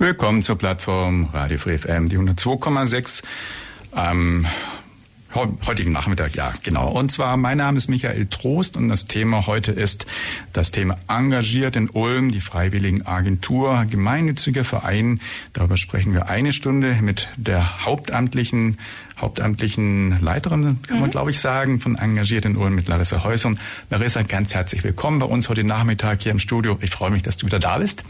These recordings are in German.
Willkommen zur Plattform Radio Free FM, die 102,6 am heutigen Nachmittag, ja, genau. Und zwar, mein Name ist Michael Trost und das Thema heute ist das Thema engagiert in Ulm, die Freiwilligen Agentur, gemeinnütziger Verein. Darüber sprechen wir eine Stunde mit der hauptamtlichen hauptamtlichen Leiterin, kann man mhm. glaube ich sagen, von Engagiert in Ulm mit Larissa Häuser. Larissa, ganz herzlich willkommen bei uns heute Nachmittag hier im Studio. Ich freue mich, dass du wieder da bist.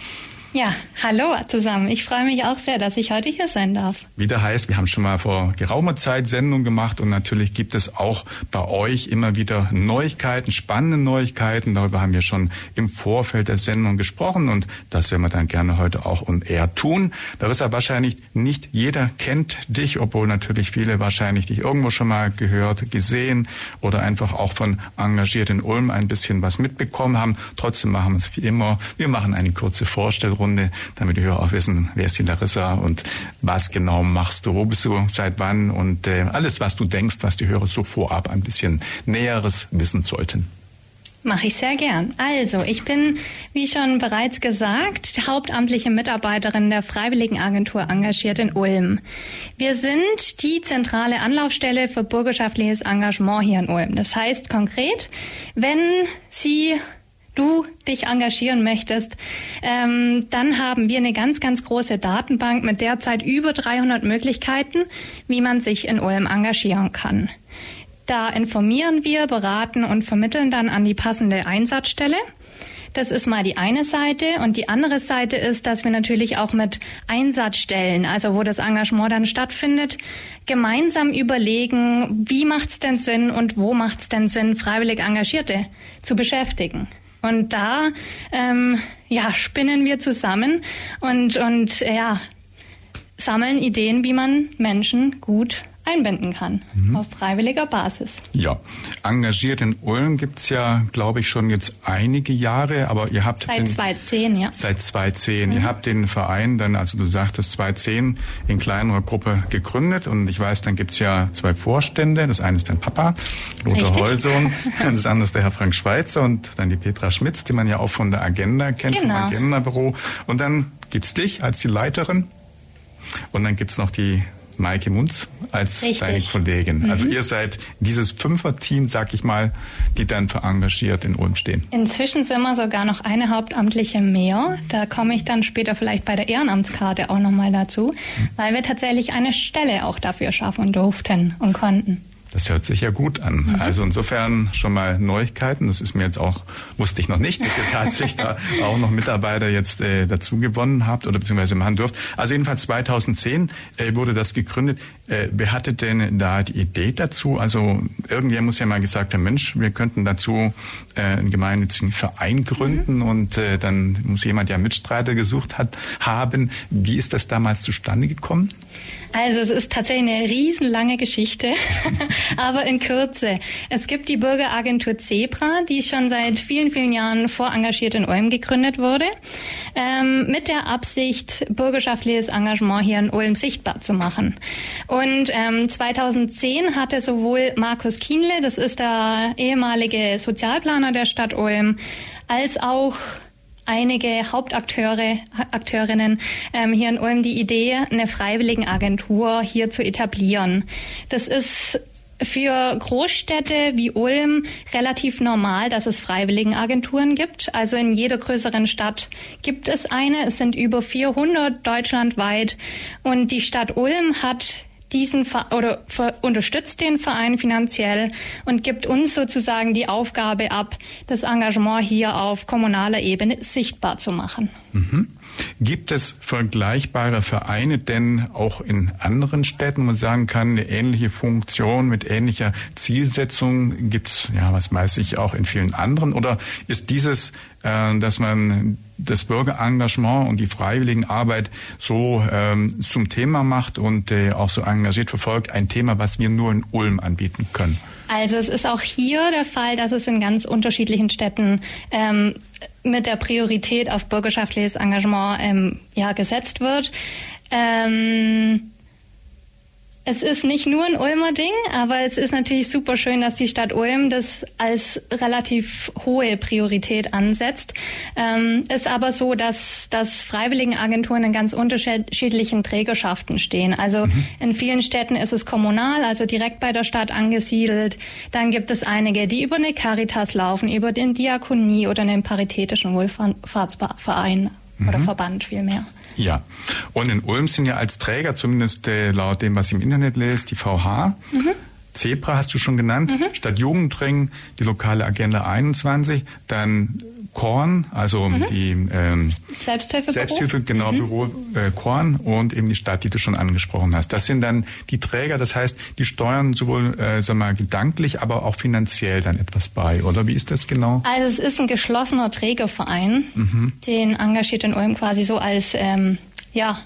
Ja, hallo zusammen. Ich freue mich auch sehr, dass ich heute hier sein darf. Wieder heißt, wir haben schon mal vor geraumer Zeit Sendung gemacht und natürlich gibt es auch bei euch immer wieder Neuigkeiten, spannende Neuigkeiten. Darüber haben wir schon im Vorfeld der Sendung gesprochen und das werden wir dann gerne heute auch und eher tun. Larissa, wahrscheinlich nicht jeder kennt dich, obwohl natürlich viele wahrscheinlich dich irgendwo schon mal gehört, gesehen oder einfach auch von engagiert in Ulm ein bisschen was mitbekommen haben. Trotzdem machen wir es wie immer. Wir machen eine kurze Vorstellung Runde, damit die Hörer auch wissen, wer ist die Larissa und was genau machst du, wo bist du, seit wann und äh, alles, was du denkst, was die Hörer so vorab ein bisschen Näheres wissen sollten. Mache ich sehr gern. Also, ich bin, wie schon bereits gesagt, hauptamtliche Mitarbeiterin der Freiwilligenagentur engagiert in Ulm. Wir sind die zentrale Anlaufstelle für bürgerschaftliches Engagement hier in Ulm. Das heißt konkret, wenn Sie du dich engagieren möchtest, ähm, dann haben wir eine ganz, ganz große Datenbank mit derzeit über 300 Möglichkeiten, wie man sich in Ulm engagieren kann. Da informieren wir, beraten und vermitteln dann an die passende Einsatzstelle. Das ist mal die eine Seite. Und die andere Seite ist, dass wir natürlich auch mit Einsatzstellen, also wo das Engagement dann stattfindet, gemeinsam überlegen, wie macht es denn Sinn und wo macht es denn Sinn, freiwillig Engagierte zu beschäftigen. Und da ähm, ja, spinnen wir zusammen und, und ja, sammeln Ideen, wie man Menschen gut einbinden kann, mhm. auf freiwilliger Basis. Ja, engagiert in Ulm gibt's ja, glaube ich, schon jetzt einige Jahre, aber ihr habt... Seit den, 2010, ja. Seit 2010. Mhm. Ihr habt den Verein dann, also du sagtest 2010, in kleinerer Gruppe gegründet und ich weiß, dann gibt's ja zwei Vorstände. Das eine ist dein Papa, Lothar Heusung, das andere ist der Herr Frank Schweitzer und dann die Petra Schmitz, die man ja auch von der Agenda kennt, genau. vom Agenda-Büro. Und dann gibt's dich als die Leiterin und dann gibt's noch die Maike Munz als Richtig. deine Kollegin. Mhm. Also ihr seid dieses Fünfer-Team, sag ich mal, die dann verengagiert in Ulm stehen. Inzwischen sind wir sogar noch eine Hauptamtliche mehr. Da komme ich dann später vielleicht bei der Ehrenamtskarte auch nochmal dazu, mhm. weil wir tatsächlich eine Stelle auch dafür schaffen durften und konnten. Das hört sich ja gut an. Mhm. Also insofern schon mal Neuigkeiten. Das ist mir jetzt auch, wusste ich noch nicht, dass ihr tatsächlich da auch noch Mitarbeiter jetzt äh, dazu gewonnen habt oder beziehungsweise machen dürft. Also jedenfalls 2010 äh, wurde das gegründet. Äh, wer hatte denn da die Idee dazu? Also irgendwer muss ja mal gesagt haben, Mensch, wir könnten dazu äh, einen gemeinnützigen Verein gründen mhm. und äh, dann muss jemand ja Mitstreiter gesucht hat, haben. Wie ist das damals zustande gekommen? Also es ist tatsächlich eine riesenlange Geschichte, aber in Kürze. Es gibt die Bürgeragentur Zebra, die schon seit vielen, vielen Jahren vorengagiert in Ulm gegründet wurde, ähm, mit der Absicht, bürgerschaftliches Engagement hier in Ulm sichtbar zu machen. Und ähm, 2010 hatte sowohl Markus Kienle, das ist der ehemalige Sozialplaner der Stadt Ulm, als auch einige Hauptakteure, Akteurinnen ähm, hier in Ulm die Idee, eine Freiwilligenagentur hier zu etablieren. Das ist für Großstädte wie Ulm relativ normal, dass es Freiwilligenagenturen gibt. Also in jeder größeren Stadt gibt es eine. Es sind über 400 deutschlandweit. Und die Stadt Ulm hat diesen oder unterstützt den Verein finanziell und gibt uns sozusagen die Aufgabe ab, das Engagement hier auf kommunaler Ebene sichtbar zu machen. Mhm. Gibt es vergleichbare Vereine denn auch in anderen Städten, wo man sagen kann, eine ähnliche Funktion mit ähnlicher Zielsetzung gibt's ja, was weiß ich, auch in vielen anderen? Oder ist dieses, äh, dass man das Bürgerengagement und die Freiwilligenarbeit so ähm, zum Thema macht und äh, auch so engagiert verfolgt, ein Thema, was wir nur in Ulm anbieten können? Also es ist auch hier der Fall, dass es in ganz unterschiedlichen Städten ähm, mit der Priorität auf bürgerschaftliches Engagement ähm, ja, gesetzt wird. Ähm, es ist nicht nur ein Ulmer Ding, aber es ist natürlich super schön, dass die Stadt Ulm das als relativ hohe Priorität ansetzt. Ähm, ist aber so, dass, dass Freiwilligenagenturen in ganz unterschiedlichen Trägerschaften stehen. Also mhm. in vielen Städten ist es kommunal, also direkt bei der Stadt angesiedelt. Dann gibt es einige, die über eine Caritas laufen, über den Diakonie oder einen paritätischen Wohlfahrtsverein mhm. oder Verband vielmehr. Ja, und in Ulm sind ja als Träger, zumindest äh, laut dem, was ich im Internet lese, die VH. Mhm. Zebra hast du schon genannt, mhm. Stadt Jugendring, die lokale Agenda 21, dann Korn, also mhm. die ähm, Selbsthilfe, Selbsthilfe genau, mhm. Büro äh, Korn und eben die Stadt, die du schon angesprochen hast. Das sind dann die Träger, das heißt, die steuern sowohl äh, sag mal, gedanklich, aber auch finanziell dann etwas bei, oder wie ist das genau? Also es ist ein geschlossener Trägerverein, mhm. den engagiert in Ulm quasi so als ähm, ja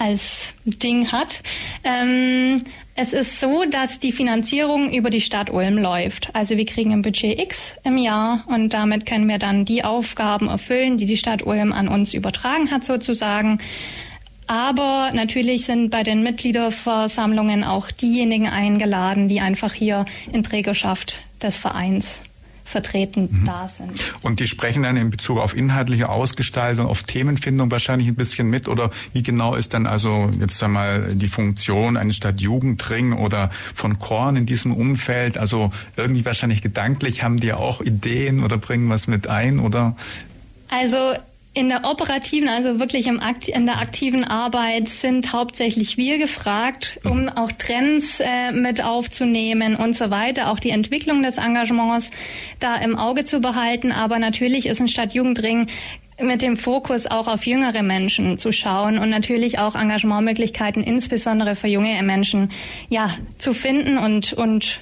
als Ding hat. Ähm, es ist so, dass die Finanzierung über die Stadt Ulm läuft. Also wir kriegen ein Budget X im Jahr und damit können wir dann die Aufgaben erfüllen, die die Stadt Ulm an uns übertragen hat sozusagen. Aber natürlich sind bei den Mitgliederversammlungen auch diejenigen eingeladen, die einfach hier in Trägerschaft des Vereins vertreten mhm. da sind. Und die sprechen dann in Bezug auf inhaltliche Ausgestaltung, auf Themenfindung wahrscheinlich ein bisschen mit oder wie genau ist dann also jetzt einmal die Funktion eines Stadtjugendring oder von Korn in diesem Umfeld? Also irgendwie wahrscheinlich gedanklich haben die auch Ideen oder bringen was mit ein oder? Also in der operativen, also wirklich im Akt, in der aktiven Arbeit sind hauptsächlich wir gefragt, um mhm. auch Trends äh, mit aufzunehmen und so weiter, auch die Entwicklung des Engagements da im Auge zu behalten. Aber natürlich ist ein Stadtjugendring mit dem Fokus auch auf jüngere Menschen zu schauen und natürlich auch Engagementmöglichkeiten insbesondere für junge Menschen ja zu finden und und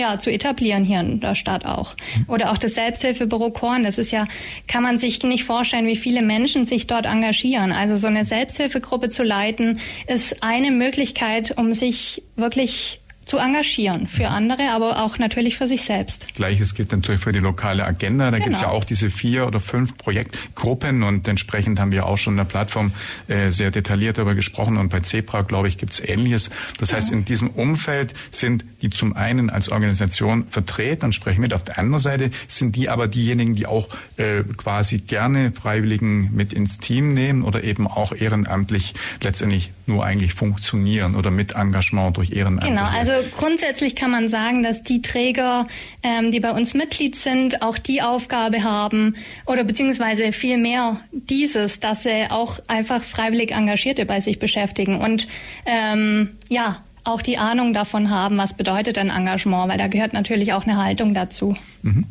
ja, zu etablieren hier in der Stadt auch. Oder auch das Selbsthilfebüro Korn, das ist ja, kann man sich nicht vorstellen, wie viele Menschen sich dort engagieren. Also so eine Selbsthilfegruppe zu leiten, ist eine Möglichkeit, um sich wirklich zu engagieren für andere, aber auch natürlich für sich selbst. Gleiches gilt natürlich für die lokale Agenda. Da genau. gibt es ja auch diese vier oder fünf Projektgruppen und entsprechend haben wir auch schon in der Plattform äh, sehr detailliert darüber gesprochen und bei Zebra, glaube ich, gibt es Ähnliches. Das heißt, in diesem Umfeld sind die zum einen als Organisation vertreten und sprechen mit. Auf der anderen Seite sind die aber diejenigen, die auch äh, quasi gerne Freiwilligen mit ins Team nehmen oder eben auch ehrenamtlich letztendlich nur eigentlich funktionieren oder mit Engagement durch Ehrenamt. Genau, also grundsätzlich kann man sagen, dass die Träger, ähm, die bei uns Mitglied sind, auch die Aufgabe haben oder beziehungsweise vielmehr dieses, dass sie auch einfach freiwillig Engagierte bei sich beschäftigen und ähm, ja, auch die Ahnung davon haben, was bedeutet ein Engagement, weil da gehört natürlich auch eine Haltung dazu. Mhm.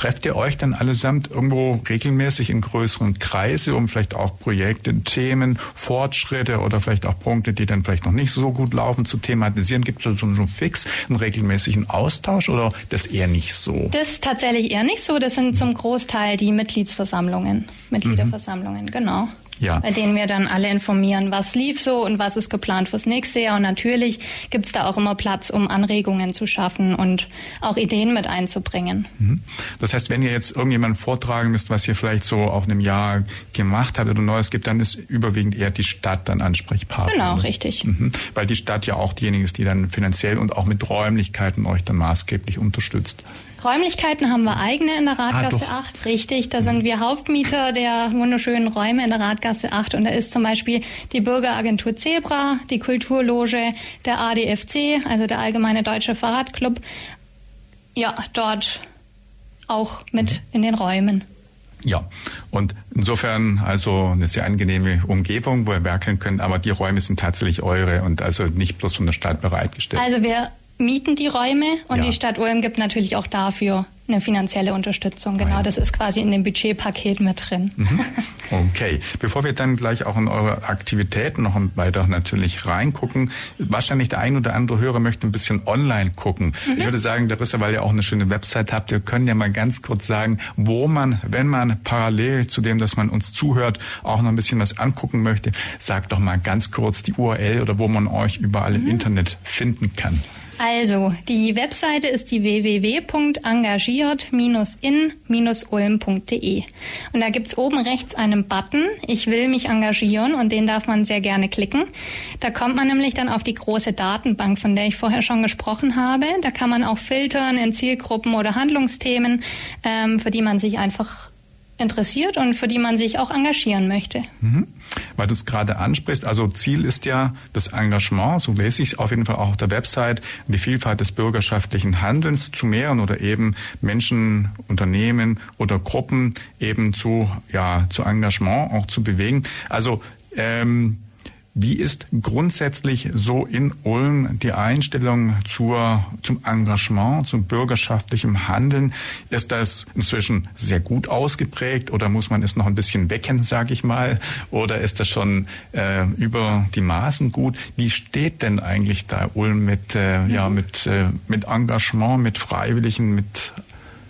Trefft ihr euch dann allesamt irgendwo regelmäßig in größeren Kreise, um vielleicht auch Projekte, Themen, Fortschritte oder vielleicht auch Punkte, die dann vielleicht noch nicht so gut laufen, zu thematisieren? Gibt es schon, schon fix einen regelmäßigen Austausch oder das eher nicht so? Das ist tatsächlich eher nicht so. Das sind zum Großteil die Mitgliedsversammlungen, Mitgliederversammlungen, mhm. genau ja. bei denen wir dann alle informieren, was lief so und was ist geplant fürs nächste Jahr. Und natürlich gibt es da auch immer Platz, um Anregungen zu schaffen und auch Ideen mit einzubringen. Mhm. Das heißt, wenn ihr jetzt irgendjemand vortragen müsst, was ihr vielleicht so auch in einem Jahr gemacht habt oder Neues gibt, dann ist überwiegend eher die Stadt dann Ansprechpartner. Genau, richtig. Mhm. Weil die Stadt ja auch diejenige ist, die dann finanziell und auch mit Räumlichkeiten euch dann maßgeblich unterstützt. Räumlichkeiten haben wir eigene in der Radgasse ah, 8, richtig. Da sind wir Hauptmieter der wunderschönen Räume in der Radgasse 8 und da ist zum Beispiel die Bürgeragentur Zebra, die Kulturloge, der ADFC, also der Allgemeine Deutsche Fahrradclub. Ja, dort auch mit in den Räumen. Ja, und insofern also eine sehr angenehme Umgebung, wo ihr werkeln könnt, aber die Räume sind tatsächlich eure und also nicht bloß von der Stadt bereitgestellt. Also wir mieten die Räume und ja. die Stadt Ulm gibt natürlich auch dafür eine finanzielle Unterstützung. Genau, ah, das ist quasi in dem Budgetpaket mit drin. Mhm. Okay, bevor wir dann gleich auch in eure Aktivitäten noch weiter natürlich reingucken, wahrscheinlich der ein oder andere Hörer möchte ein bisschen online gucken. Mhm. Ich würde sagen, Larissa, weil ihr auch eine schöne Website habt, wir können ja mal ganz kurz sagen, wo man, wenn man parallel zu dem, dass man uns zuhört, auch noch ein bisschen was angucken möchte, sagt doch mal ganz kurz die URL oder wo man euch überall mhm. im Internet finden kann. Also, die Webseite ist die www.engagiert-in-ulm.de. Und da gibt's oben rechts einen Button, ich will mich engagieren, und den darf man sehr gerne klicken. Da kommt man nämlich dann auf die große Datenbank, von der ich vorher schon gesprochen habe. Da kann man auch filtern in Zielgruppen oder Handlungsthemen, ähm, für die man sich einfach interessiert und für die man sich auch engagieren möchte. Mhm. Weil du es gerade ansprichst, also Ziel ist ja das Engagement, so lese ich es auf jeden Fall auch auf der Website, die Vielfalt des bürgerschaftlichen Handelns zu mehren oder eben Menschen, Unternehmen oder Gruppen eben zu, ja, zu Engagement auch zu bewegen. Also ähm, wie ist grundsätzlich so in Ulm die Einstellung zur, zum Engagement, zum bürgerschaftlichen Handeln? Ist das inzwischen sehr gut ausgeprägt oder muss man es noch ein bisschen wecken, sage ich mal? Oder ist das schon äh, über die Maßen gut? Wie steht denn eigentlich da Ulm mit, äh, mhm. ja, mit, äh, mit Engagement, mit Freiwilligen, mit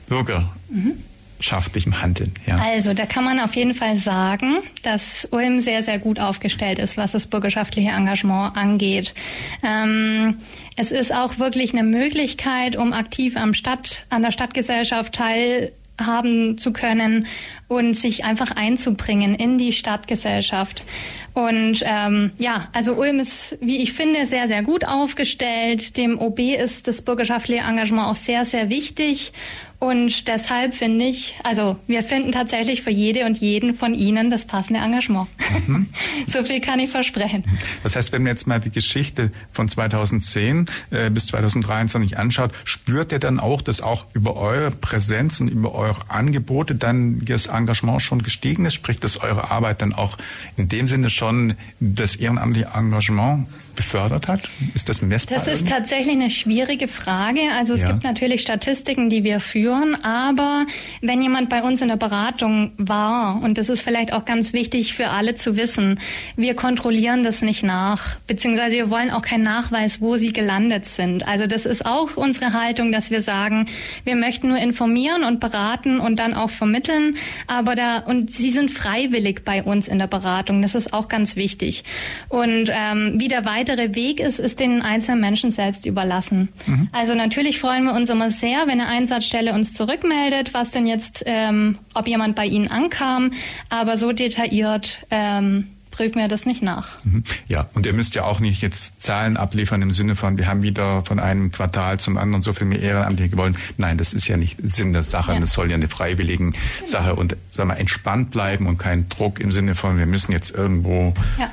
Bürger? Mhm bürgerschaftlichem Handeln. Ja. Also da kann man auf jeden Fall sagen, dass Ulm sehr, sehr gut aufgestellt ist, was das bürgerschaftliche Engagement angeht. Ähm, es ist auch wirklich eine Möglichkeit, um aktiv am Stadt, an der Stadtgesellschaft teilhaben zu können und sich einfach einzubringen in die Stadtgesellschaft. Und ähm, ja, also Ulm ist, wie ich finde, sehr, sehr gut aufgestellt. Dem OB ist das bürgerschaftliche Engagement auch sehr, sehr wichtig. Und deshalb finde ich, also wir finden tatsächlich für jede und jeden von Ihnen das passende Engagement. Mhm. so viel kann ich versprechen. Das heißt, wenn man jetzt mal die Geschichte von 2010 äh, bis 2023 anschaut, spürt ihr dann auch, dass auch über eure Präsenz und über eure Angebote dann das Engagement schon gestiegen ist? Sprich, dass eure Arbeit dann auch in dem Sinne schon das ehrenamtliche Engagement befördert hat? Ist das messbar? Das ist tatsächlich eine schwierige Frage. Also es ja. gibt natürlich Statistiken, die wir führen, aber wenn jemand bei uns in der Beratung war, und das ist vielleicht auch ganz wichtig für alle zu wissen, wir kontrollieren das nicht nach, beziehungsweise wir wollen auch keinen Nachweis, wo sie gelandet sind. Also das ist auch unsere Haltung, dass wir sagen, wir möchten nur informieren und beraten und dann auch vermitteln, aber da, und sie sind freiwillig bei uns in der Beratung. Das ist auch ganz wichtig. Und ähm, wie der weitere Weg ist, ist den einzelnen Menschen selbst überlassen. Mhm. Also natürlich freuen wir uns immer sehr, wenn eine Einsatzstelle uns zurückmeldet, was denn jetzt, ähm, ob jemand bei Ihnen ankam, aber so detailliert ähm, prüfen wir das nicht nach. Mhm. Ja, und ihr müsst ja auch nicht jetzt Zahlen abliefern im Sinne von, wir haben wieder von einem Quartal zum anderen so viel mehr Ehrenamtliche gewollt. Nein, das ist ja nicht Sinn der Sache. Ja. Das soll ja eine freiwillige Sache und sagen wir, entspannt bleiben und kein Druck im Sinne von, wir müssen jetzt irgendwo ja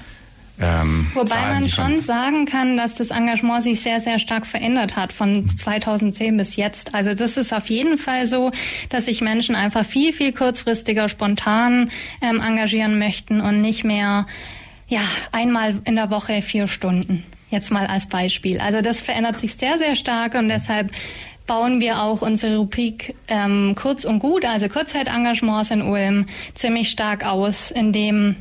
ähm, Wobei Zahlen, man schon sagen kann, dass das Engagement sich sehr, sehr stark verändert hat von 2010 bis jetzt. Also das ist auf jeden Fall so, dass sich Menschen einfach viel, viel kurzfristiger spontan ähm, engagieren möchten und nicht mehr ja einmal in der Woche vier Stunden. Jetzt mal als Beispiel. Also das verändert sich sehr, sehr stark und deshalb bauen wir auch unsere Rubrik ähm, kurz und gut, also Kurzzeit-Engagements in Ulm, ziemlich stark aus, indem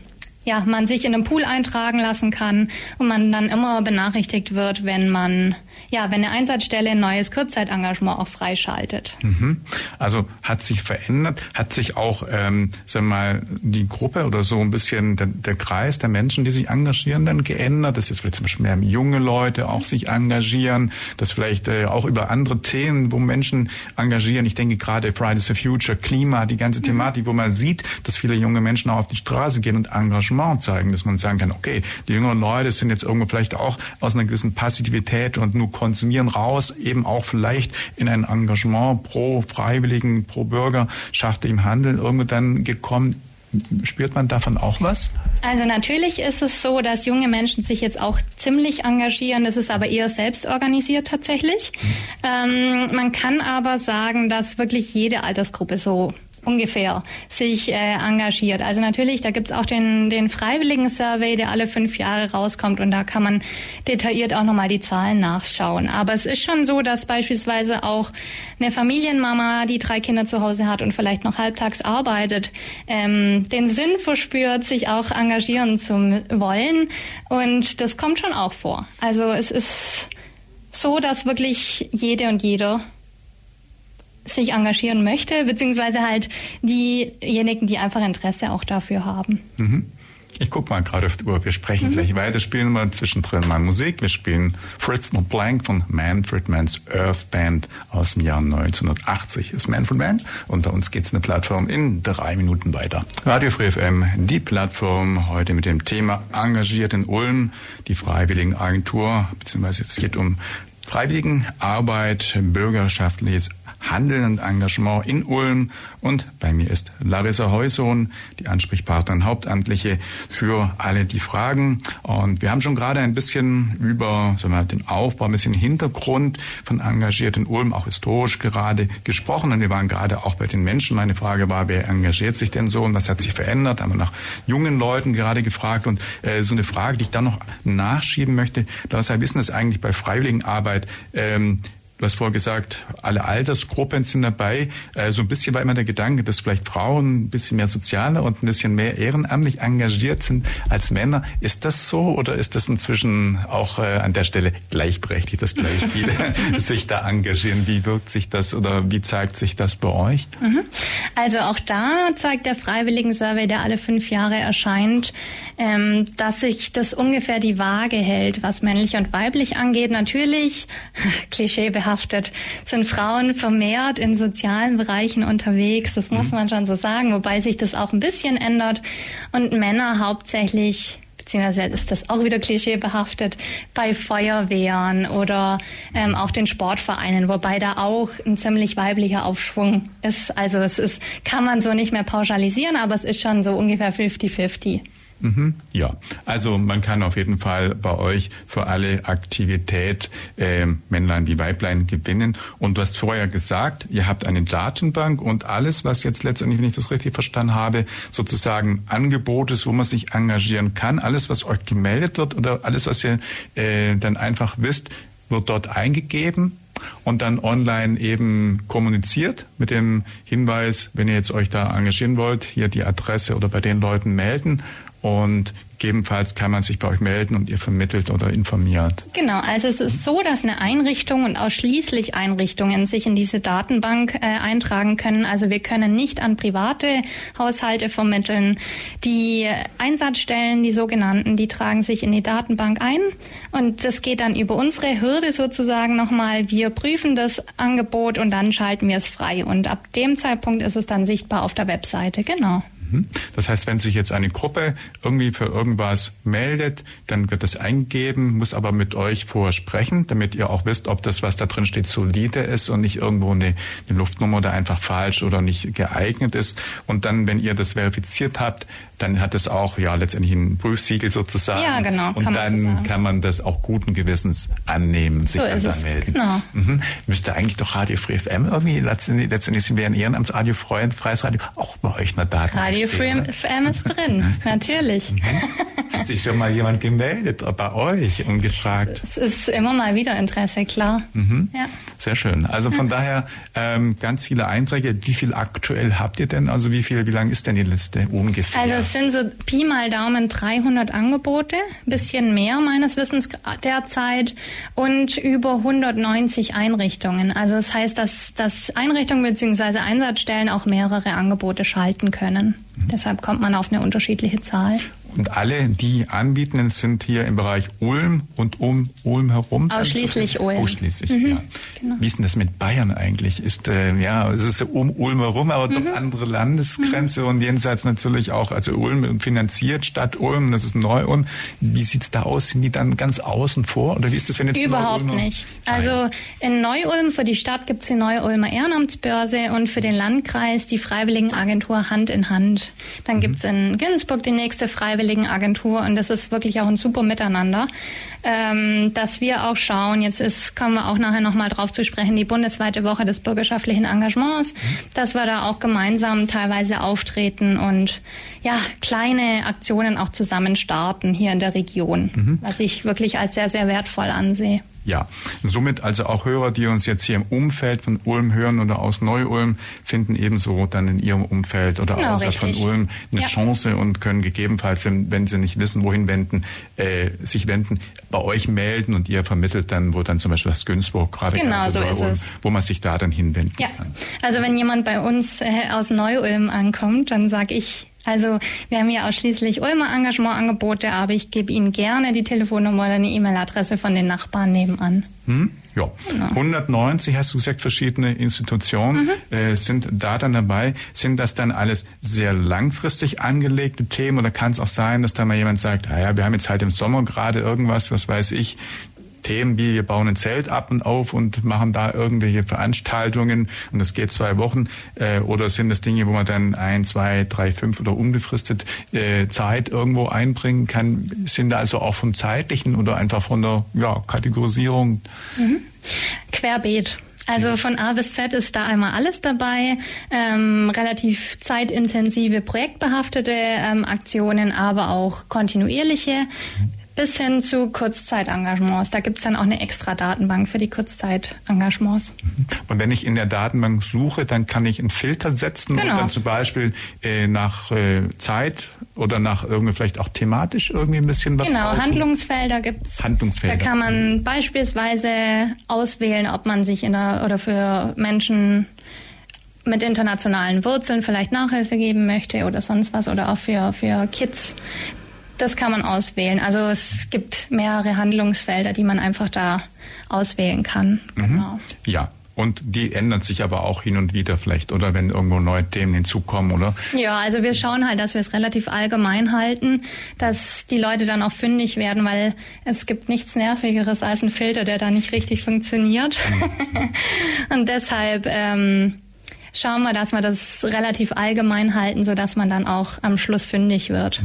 ja, man sich in einem Pool eintragen lassen kann und man dann immer benachrichtigt wird, wenn man ja, wenn eine Einsatzstelle ein neues Kurzzeitengagement auch freischaltet. Mhm. Also hat sich verändert, hat sich auch, ähm, sagen wir mal, die Gruppe oder so ein bisschen der, der Kreis der Menschen, die sich engagieren, dann geändert. Das ist vielleicht zum Beispiel mehr junge Leute auch sich engagieren, das vielleicht äh, auch über andere Themen, wo Menschen engagieren. Ich denke gerade Fridays for Future, Klima, die ganze mhm. Thematik, wo man sieht, dass viele junge Menschen auch auf die Straße gehen und Engagement zeigen, dass man sagen kann, okay, die jüngeren Leute sind jetzt irgendwo vielleicht auch aus einer gewissen Passivität und nur konsumieren raus, eben auch vielleicht in ein Engagement pro Freiwilligen, pro Bürgerschaft im Handeln irgendwo dann gekommen. Spürt man davon auch was? Also natürlich ist es so, dass junge Menschen sich jetzt auch ziemlich engagieren. Das ist aber eher selbst organisiert tatsächlich. Mhm. Ähm, man kann aber sagen, dass wirklich jede Altersgruppe so ungefähr sich äh, engagiert. Also natürlich, da gibt's auch den, den Freiwilligen-Survey, der alle fünf Jahre rauskommt und da kann man detailliert auch nochmal die Zahlen nachschauen. Aber es ist schon so, dass beispielsweise auch eine Familienmama, die drei Kinder zu Hause hat und vielleicht noch halbtags arbeitet, ähm, den Sinn verspürt, sich auch engagieren zu wollen. Und das kommt schon auch vor. Also es ist so, dass wirklich jede und jeder sich engagieren möchte, beziehungsweise halt diejenigen, die einfach Interesse auch dafür haben. Mhm. Ich guck mal gerade auf die Uhr. Wir sprechen mhm. gleich weiter, spielen mal zwischendrin mal Musik. Wir spielen Fritz No Blank von Manfred Mann's Earth Band aus dem Jahr 1980. Das ist Manfred Mann. Unter uns geht's eine Plattform in drei Minuten weiter. Radio Free FM, die Plattform heute mit dem Thema Engagiert in Ulm, die Freiwilligen Agentur, beziehungsweise es geht um Freiwilligenarbeit, bürgerschaftliches Handeln und Engagement in Ulm. Und bei mir ist Larissa Heusohn, die Ansprechpartnerin Hauptamtliche für alle die Fragen. Und wir haben schon gerade ein bisschen über sagen wir, den Aufbau, ein bisschen Hintergrund von engagiert in Ulm, auch historisch gerade gesprochen. Und wir waren gerade auch bei den Menschen. Meine Frage war, wer engagiert sich denn so und was hat sich verändert? Haben wir nach jungen Leuten gerade gefragt. Und äh, so eine Frage, die ich dann noch nachschieben möchte, da wir wissen, dass eigentlich bei Freiwilligenarbeit ähm, Du hast vorher gesagt, alle Altersgruppen sind dabei. Äh, so ein bisschen war immer der Gedanke, dass vielleicht Frauen ein bisschen mehr sozialer und ein bisschen mehr ehrenamtlich engagiert sind als Männer. Ist das so oder ist das inzwischen auch äh, an der Stelle gleichberechtigt, dass gleich viele sich da engagieren? Wie wirkt sich das oder wie zeigt sich das bei euch? Mhm. Also auch da zeigt der Freiwilligen-Survey, der alle fünf Jahre erscheint, ähm, dass sich das ungefähr die Waage hält, was männlich und weiblich angeht. Natürlich, Klischee behaftet, sind Frauen vermehrt in sozialen Bereichen unterwegs. Das muss mhm. man schon so sagen, wobei sich das auch ein bisschen ändert. Und Männer hauptsächlich beziehungsweise ist das auch wieder klischeebehaftet, bei Feuerwehren oder ähm, auch den Sportvereinen, wobei da auch ein ziemlich weiblicher Aufschwung ist. Also es ist, kann man so nicht mehr pauschalisieren, aber es ist schon so ungefähr 50-50. Mhm, ja, also man kann auf jeden Fall bei euch für alle Aktivität äh, Männlein wie Weiblein gewinnen. Und du hast vorher gesagt, ihr habt eine Datenbank und alles, was jetzt letztendlich, wenn ich das richtig verstanden habe, sozusagen Angebot ist, wo man sich engagieren kann, alles, was euch gemeldet wird oder alles, was ihr äh, dann einfach wisst, wird dort eingegeben und dann online eben kommuniziert mit dem Hinweis, wenn ihr jetzt euch da engagieren wollt, hier die Adresse oder bei den Leuten melden und Gegebenenfalls kann man sich bei euch melden und ihr vermittelt oder informiert. Genau, also es ist so, dass eine Einrichtung und ausschließlich Einrichtungen sich in diese Datenbank äh, eintragen können. Also wir können nicht an private Haushalte vermitteln. Die Einsatzstellen, die sogenannten, die tragen sich in die Datenbank ein und das geht dann über unsere Hürde sozusagen nochmal. Wir prüfen das Angebot und dann schalten wir es frei und ab dem Zeitpunkt ist es dann sichtbar auf der Webseite. Genau. Mhm. Das heißt, wenn sich jetzt eine Gruppe irgendwie für irgendwas meldet, dann wird das eingegeben, muss aber mit euch vorher sprechen, damit ihr auch wisst, ob das, was da drin steht, solide ist und nicht irgendwo eine, eine Luftnummer oder einfach falsch oder nicht geeignet ist. Und dann, wenn ihr das verifiziert habt, dann hat es auch ja letztendlich ein Prüfsiegel sozusagen. Ja, genau. Und dann so kann man das auch guten Gewissens annehmen, sich so dann da melden. Genau. Mhm. Müsste eigentlich doch Radio Free FM irgendwie letztendlich, letztendlich sind wir ein Ehrenamtsradio, freies Radio, auch bei euch eine Daten. Radio Free FM ist drin, natürlich. Mhm. Hat sich schon mal jemand gemeldet bei euch und gefragt? Es ist immer mal wieder Interesse, klar. Mhm. Ja. Sehr schön. Also von daher ähm, ganz viele Einträge. Wie viel aktuell habt ihr denn? Also wie viel, wie lang ist denn die Liste ungefähr? Also es sind so Pi mal Daumen 300 Angebote, bisschen mehr meines Wissens derzeit und über 190 Einrichtungen. Also das heißt, dass, dass Einrichtungen bzw. Einsatzstellen auch mehrere Angebote schalten können. Mhm. Deshalb kommt man auf eine unterschiedliche Zahl. Und alle, die anbieten, sind hier im Bereich Ulm und um Ulm herum. Ausschließlich Ulm. Ausschließlich, mhm, ja. Genau. Wie ist denn das mit Bayern eigentlich? Ist, äh, ja, es ist um Ulm herum, aber mhm. doch andere Landesgrenze mhm. und jenseits natürlich auch, also Ulm finanziert, Stadt Ulm, das ist Neu-Ulm. Wie sieht's da aus? Sind die dann ganz außen vor? Oder wie ist das, wenn jetzt Überhaupt nicht. Also in Neu-Ulm für die Stadt gibt's die Neu-Ulmer Ehrenamtsbörse und für den Landkreis die Freiwilligenagentur Hand in Hand. Dann mhm. gibt's in Günzburg die nächste Freiwillige Freiwilligen Agentur und das ist wirklich auch ein super Miteinander, ähm, dass wir auch schauen, jetzt ist, kommen wir auch nachher nochmal drauf zu sprechen, die bundesweite Woche des bürgerschaftlichen Engagements, mhm. dass wir da auch gemeinsam teilweise auftreten und ja, kleine Aktionen auch zusammen starten hier in der Region, mhm. was ich wirklich als sehr, sehr wertvoll ansehe. Ja, somit also auch Hörer, die uns jetzt hier im Umfeld von Ulm hören oder aus Neu-Ulm, finden ebenso dann in ihrem Umfeld oder genau, außerhalb von Ulm eine ja. Chance und können gegebenenfalls, wenn sie nicht wissen, wohin wenden, äh, sich wenden, bei euch melden und ihr vermittelt dann, wo dann zum Beispiel das Günzburg gerade genau, so ist Ulm, es. wo man sich da dann hinwenden ja. kann. Also wenn jemand bei uns äh, aus Neu-Ulm ankommt, dann sage ich also wir haben ja ausschließlich Ulmer Engagementangebote, aber ich gebe Ihnen gerne die Telefonnummer oder eine E-Mail-Adresse von den Nachbarn nebenan. Hm? Ja, genau. 190 hast du gesagt, verschiedene Institutionen mhm. äh, sind da dann dabei. Sind das dann alles sehr langfristig angelegte Themen oder kann es auch sein, dass da mal jemand sagt, ah ja, wir haben jetzt halt im Sommer gerade irgendwas, was weiß ich, Themen wie wir bauen ein Zelt ab und auf und machen da irgendwelche Veranstaltungen und das geht zwei Wochen äh, oder sind das Dinge, wo man dann ein, zwei, drei, fünf oder unbefristet äh, Zeit irgendwo einbringen kann? Sind da also auch vom zeitlichen oder einfach von der ja, Kategorisierung? Mhm. Querbeet. Also von A bis Z ist da einmal alles dabei. Ähm, relativ zeitintensive, projektbehaftete ähm, Aktionen, aber auch kontinuierliche bis hin zu Kurzzeit-Engagements. Da gibt es dann auch eine extra Datenbank für die Kurzzeit-Engagements. Mhm. Und wenn ich in der Datenbank suche, dann kann ich einen Filter setzen genau. und dann zum Beispiel äh, nach äh, Zeit oder nach irgendwie vielleicht auch thematisch irgendwie ein bisschen was Genau, Handlungsfelder gibt's. Handlungsfelder. Da kann man beispielsweise auswählen, ob man sich in der oder für Menschen mit internationalen Wurzeln vielleicht Nachhilfe geben möchte oder sonst was oder auch für, für Kids das kann man auswählen. Also es gibt mehrere Handlungsfelder, die man einfach da auswählen kann. Mhm. Genau. Ja, und die ändern sich aber auch hin und wieder vielleicht, oder wenn irgendwo neue Themen hinzukommen, oder? Ja, also wir schauen halt, dass wir es relativ allgemein halten, dass die Leute dann auch fündig werden, weil es gibt nichts Nervigeres als ein Filter, der da nicht richtig funktioniert. Mhm. und deshalb ähm, schauen wir, dass wir das relativ allgemein halten, sodass man dann auch am Schluss fündig wird.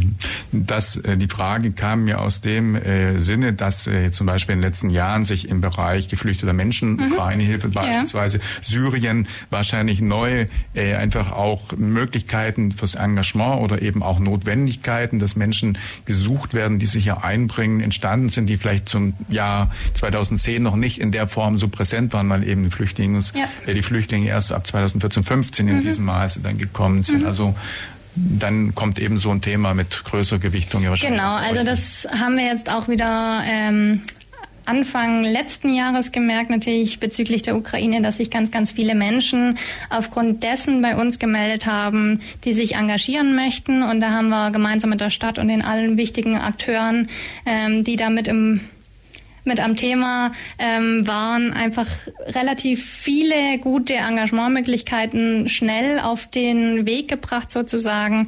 Das, äh, die Frage kam mir aus dem äh, Sinne, dass äh, zum Beispiel in den letzten Jahren sich im Bereich geflüchteter Menschen, mhm. Ukraine-Hilfe beispielsweise, ja. Syrien wahrscheinlich neue äh, einfach auch Möglichkeiten fürs Engagement oder eben auch Notwendigkeiten, dass Menschen gesucht werden, die sich hier einbringen, entstanden sind, die vielleicht zum Jahr 2010 noch nicht in der Form so präsent waren, weil eben die Flüchtlinge, ja. äh, die Flüchtlinge erst ab 2014 2015 in mhm. diesem Maße dann gekommen sind. Mhm. Also dann kommt eben so ein Thema mit größerer Gewichtung. Ja genau, also das haben wir jetzt auch wieder ähm, Anfang letzten Jahres gemerkt, natürlich bezüglich der Ukraine, dass sich ganz, ganz viele Menschen aufgrund dessen bei uns gemeldet haben, die sich engagieren möchten. Und da haben wir gemeinsam mit der Stadt und den allen wichtigen Akteuren, ähm, die damit im mit am Thema ähm, waren einfach relativ viele gute Engagementmöglichkeiten schnell auf den Weg gebracht sozusagen.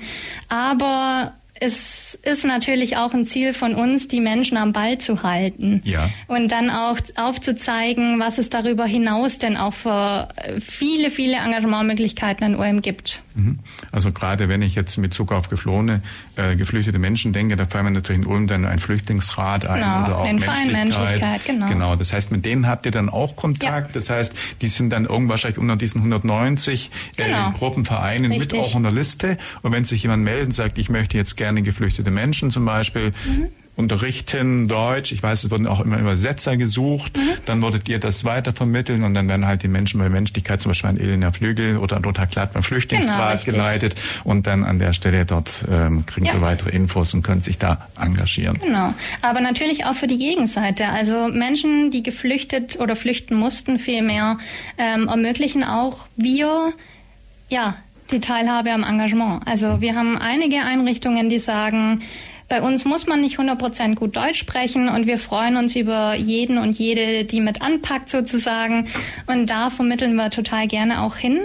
Aber es ist natürlich auch ein Ziel von uns, die Menschen am Ball zu halten. Ja. Und dann auch aufzuzeigen, was es darüber hinaus denn auch für viele, viele Engagementmöglichkeiten in Ulm gibt. Mhm. Also gerade wenn ich jetzt mit Bezug auf geflohene, äh, geflüchtete Menschen denke, da fallen mir natürlich in Ulm dann ein Flüchtlingsrat ein genau, oder auch Menschlichkeit. Menschlichkeit. Genau. genau. Das heißt, mit denen habt ihr dann auch Kontakt. Ja. Das heißt, die sind dann irgendwo wahrscheinlich unter diesen 190 äh, genau. äh, Gruppenvereinen Richtig. mit auch in der Liste. Und wenn sich jemand meldet und sagt, ich möchte jetzt gerne geflüchtete Menschen zum Beispiel, mhm unterrichten Deutsch. Ich weiß, es wurden auch immer Übersetzer gesucht. Mhm. Dann würdet ihr das weitervermitteln und dann werden halt die Menschen bei Menschlichkeit, zum Beispiel an Elena Flügel oder Lothar Klatt beim Flüchtlingsrat genau, geleitet und dann an der Stelle dort ähm, kriegen ja. sie weitere Infos und können sich da engagieren. Genau. Aber natürlich auch für die Gegenseite. Also Menschen, die geflüchtet oder flüchten mussten, vielmehr ähm, ermöglichen auch wir, ja, die Teilhabe am Engagement. Also wir haben einige Einrichtungen, die sagen, bei uns muss man nicht 100% gut Deutsch sprechen und wir freuen uns über jeden und jede, die mit anpackt sozusagen. Und da vermitteln wir total gerne auch hin.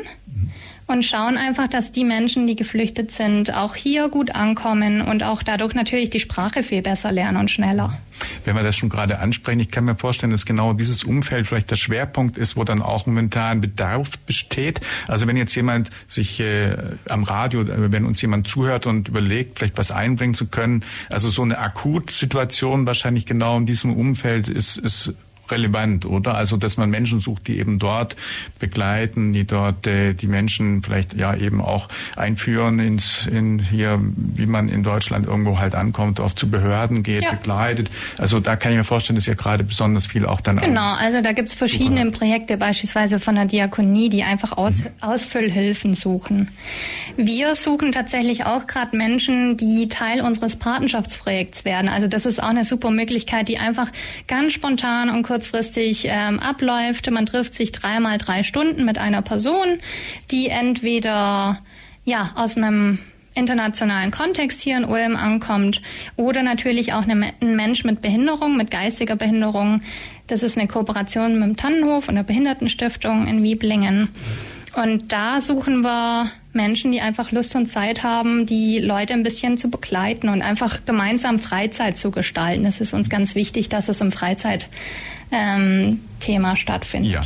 Und schauen einfach, dass die Menschen, die geflüchtet sind, auch hier gut ankommen und auch dadurch natürlich die Sprache viel besser lernen und schneller. Wenn wir das schon gerade ansprechen, ich kann mir vorstellen, dass genau dieses Umfeld vielleicht der Schwerpunkt ist, wo dann auch momentan Bedarf besteht. Also wenn jetzt jemand sich äh, am Radio, äh, wenn uns jemand zuhört und überlegt, vielleicht was einbringen zu können, also so eine Akutsituation wahrscheinlich genau in diesem Umfeld ist, ist relevant, oder? Also, dass man Menschen sucht, die eben dort begleiten, die dort äh, die Menschen vielleicht ja eben auch einführen ins in hier, wie man in Deutschland irgendwo halt ankommt, oft zu Behörden geht, ja. begleitet. Also da kann ich mir vorstellen, dass ja gerade besonders viel auch dann genau. Also da gibt's verschiedene Super. Projekte, beispielsweise von der Diakonie, die einfach Aus, mhm. Ausfüllhilfen suchen. Wir suchen tatsächlich auch gerade Menschen, die Teil unseres Patenschaftsprojekts werden. Also das ist auch eine super Möglichkeit, die einfach ganz spontan und kurz kurzfristig ähm, abläuft. Man trifft sich dreimal drei Stunden mit einer Person, die entweder ja aus einem internationalen Kontext hier in Ulm ankommt oder natürlich auch ein Mensch mit Behinderung, mit geistiger Behinderung. Das ist eine Kooperation mit dem Tannenhof und der Behindertenstiftung in Wieblingen. Und da suchen wir Menschen, die einfach Lust und Zeit haben, die Leute ein bisschen zu begleiten und einfach gemeinsam Freizeit zu gestalten. Es ist uns ganz wichtig, dass es im Freizeitthema ähm, stattfindet. Ja.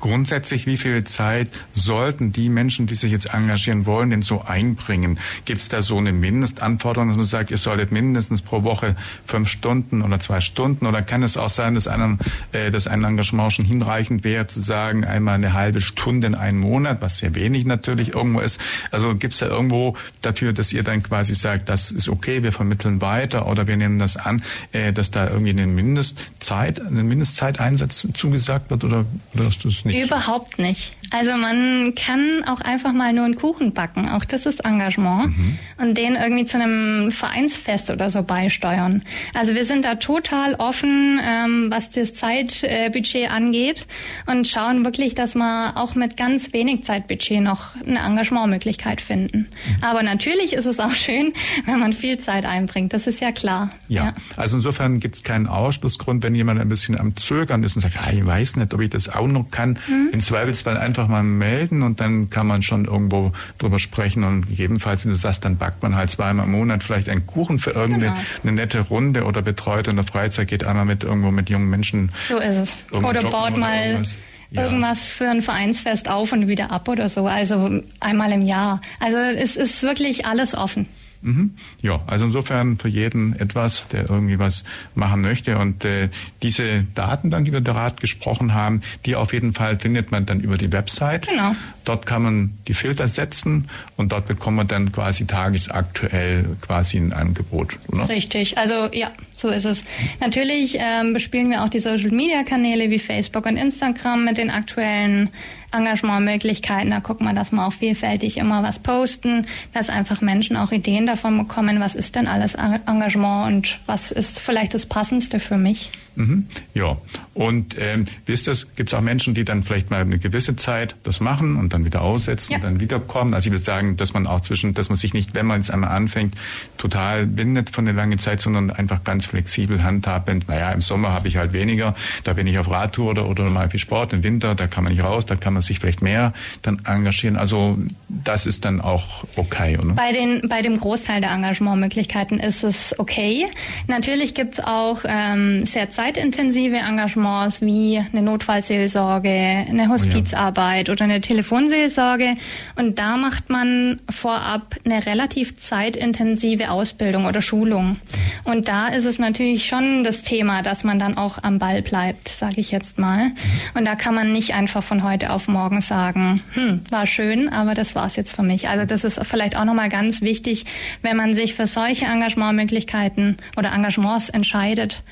Grundsätzlich, wie viel Zeit sollten die Menschen, die sich jetzt engagieren wollen, denn so einbringen? Gibt es da so eine Mindestanforderung, dass man sagt, ihr solltet mindestens pro Woche fünf Stunden oder zwei Stunden? Oder kann es auch sein, dass einem, äh, dass ein Engagement schon hinreichend wäre, zu sagen, einmal eine halbe Stunde in einem Monat, was sehr wenig natürlich irgendwo ist? Also gibt es da irgendwo dafür, dass ihr dann quasi sagt, das ist okay, wir vermitteln weiter oder wir nehmen das an, äh, dass da irgendwie eine Mindestzeit, eine Mindestzeiteinsatz zugesagt wird oder, oder hast du es nicht? Überhaupt nicht. Also man kann auch einfach mal nur einen Kuchen backen. Auch das ist Engagement. Mhm. Und den irgendwie zu einem Vereinsfest oder so beisteuern. Also wir sind da total offen, ähm, was das Zeitbudget angeht und schauen wirklich, dass wir auch mit ganz wenig Zeitbudget noch eine Engagementmöglichkeit finden. Mhm. Aber natürlich ist es auch schön, wenn man viel Zeit einbringt. Das ist ja klar. Ja, ja. also insofern gibt es keinen Ausschlussgrund, wenn jemand ein bisschen am Zögern ist und sagt, ah, ich weiß nicht, ob ich das auch noch kann kann. Mhm. Im Zweifelsfall einfach mal melden und dann kann man schon irgendwo drüber sprechen und gegebenenfalls, wenn du sagst, dann backt man halt zweimal im Monat vielleicht einen Kuchen für irgendeine genau. nette Runde oder betreut in der Freizeit, geht einmal mit irgendwo mit jungen Menschen. So ist es. Oder baut mal ja. irgendwas für ein Vereinsfest auf und wieder ab oder so. Also einmal im Jahr. Also es ist wirklich alles offen. Mhm. Ja, also insofern für jeden etwas, der irgendwie was machen möchte. Und äh, diese Daten dann, die wir gerade gesprochen haben, die auf jeden Fall findet man dann über die Website. Genau. Dort kann man die Filter setzen und dort bekommt man dann quasi tagesaktuell quasi ein Angebot. Oder? Richtig, also ja, so ist es. Natürlich ähm, bespielen wir auch die Social-Media-Kanäle wie Facebook und Instagram mit den aktuellen Engagementmöglichkeiten. Da gucken wir, dass wir auch vielfältig immer was posten, dass einfach Menschen auch Ideen davon bekommen, was ist denn alles Engagement und was ist vielleicht das Passendste für mich. Mhm. Ja, und ähm, wie ist das? Gibt es auch Menschen, die dann vielleicht mal eine gewisse Zeit das machen und dann wieder aussetzen ja. und dann wiederkommen? Also ich würde sagen, dass man auch zwischen, dass man sich nicht, wenn man jetzt einmal anfängt, total bindet von der langen Zeit, sondern einfach ganz flexibel handhabt. Naja, im Sommer habe ich halt weniger, da bin ich auf Radtour oder, oder mal viel Sport. Im Winter, da kann man nicht raus, da kann man sich vielleicht mehr dann engagieren. Also das ist dann auch okay, oder? Bei, den, bei dem Großteil der Engagementmöglichkeiten ist es okay. Natürlich gibt es auch ähm, sehr zeitintensive Engagements wie eine Notfallseelsorge, eine Hospizarbeit oh ja. oder eine Telefonseelsorge. Und da macht man vorab eine relativ zeitintensive Ausbildung oder Schulung. Und da ist es natürlich schon das Thema, dass man dann auch am Ball bleibt, sage ich jetzt mal. Und da kann man nicht einfach von heute auf morgen sagen, hm, war schön, aber das war's jetzt für mich. Also das ist vielleicht auch nochmal ganz wichtig, wenn man sich für solche Engagementmöglichkeiten oder Engagements entscheidet,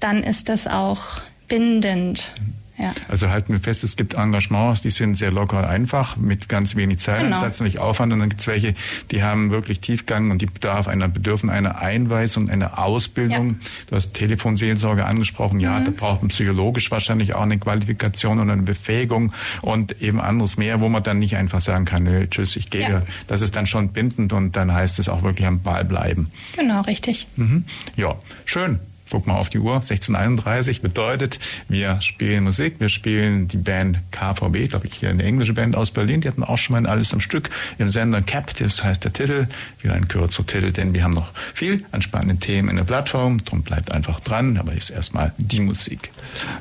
dann ist das auch bindend. Ja. Also halten wir fest, es gibt Engagements, die sind sehr locker einfach, mit ganz wenig Zeiteinsatz genau. und nicht Aufwand. Und dann gibt es welche, die haben wirklich Tiefgang und die bedarf einer, bedürfen einer Einweisung, einer Ausbildung. Ja. Du hast Telefonseelsorge angesprochen. Ja, mhm. da braucht man psychologisch wahrscheinlich auch eine Qualifikation und eine Befähigung und eben anderes mehr, wo man dann nicht einfach sagen kann, nö, tschüss, ich gehe. Ja. Das ist dann schon bindend und dann heißt es auch wirklich am Ball bleiben. Genau, richtig. Mhm. Ja, schön. Guck mal auf die Uhr, 1631 bedeutet, wir spielen Musik, wir spielen die Band KVB, glaube ich, hier eine englische Band aus Berlin, die hatten auch schon mal alles am Stück im Sender Captives heißt der Titel, wieder ein kürzer Titel, denn wir haben noch viel an spannenden Themen in der Plattform, darum bleibt einfach dran, aber jetzt erstmal die Musik.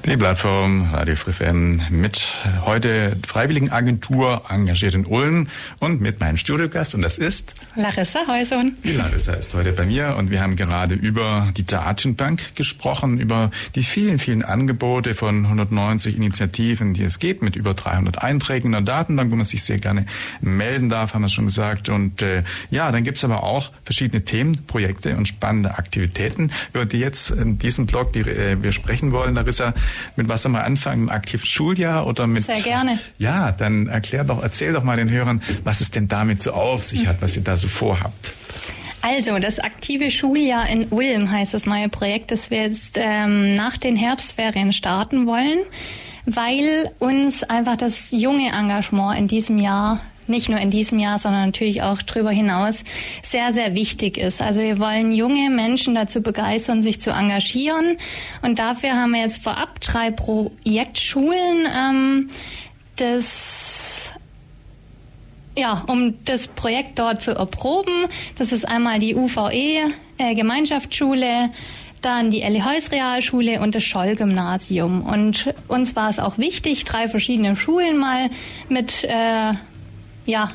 Die Plattform Radio FM mit heute Freiwilligenagentur engagiert in Ulm und mit meinem Studiogast. Und das ist Larissa Heuson. Larissa ist heute bei mir. Und wir haben gerade über die Datenbank gesprochen, über die vielen, vielen Angebote von 190 Initiativen, die es gibt, mit über 300 Einträgen in der Datenbank, wo man sich sehr gerne melden darf, haben wir schon gesagt. Und äh, ja, dann gibt's aber auch verschiedene Themen, Projekte und spannende Aktivitäten, über die jetzt in diesem Blog, die äh, wir sprechen wollen. Larissa, mit was soll man anfangen? Im aktiven Schuljahr oder mit... Sehr gerne. Ja, dann erklär doch, erzähl doch mal den Hörern, was es denn damit so auf sich hat, was ihr da so vorhabt. Also, das aktive Schuljahr in Ulm heißt das neue Projekt, das wir jetzt ähm, nach den Herbstferien starten wollen, weil uns einfach das junge Engagement in diesem Jahr nicht nur in diesem Jahr, sondern natürlich auch darüber hinaus sehr, sehr wichtig ist. Also wir wollen junge Menschen dazu begeistern, sich zu engagieren. Und dafür haben wir jetzt vorab drei Projektschulen, ähm, das ja, um das Projekt dort zu erproben. Das ist einmal die UVE äh, Gemeinschaftsschule, dann die Elli Heus Realschule und das Scholl Gymnasium. Und uns war es auch wichtig, drei verschiedene Schulen mal mit äh, ja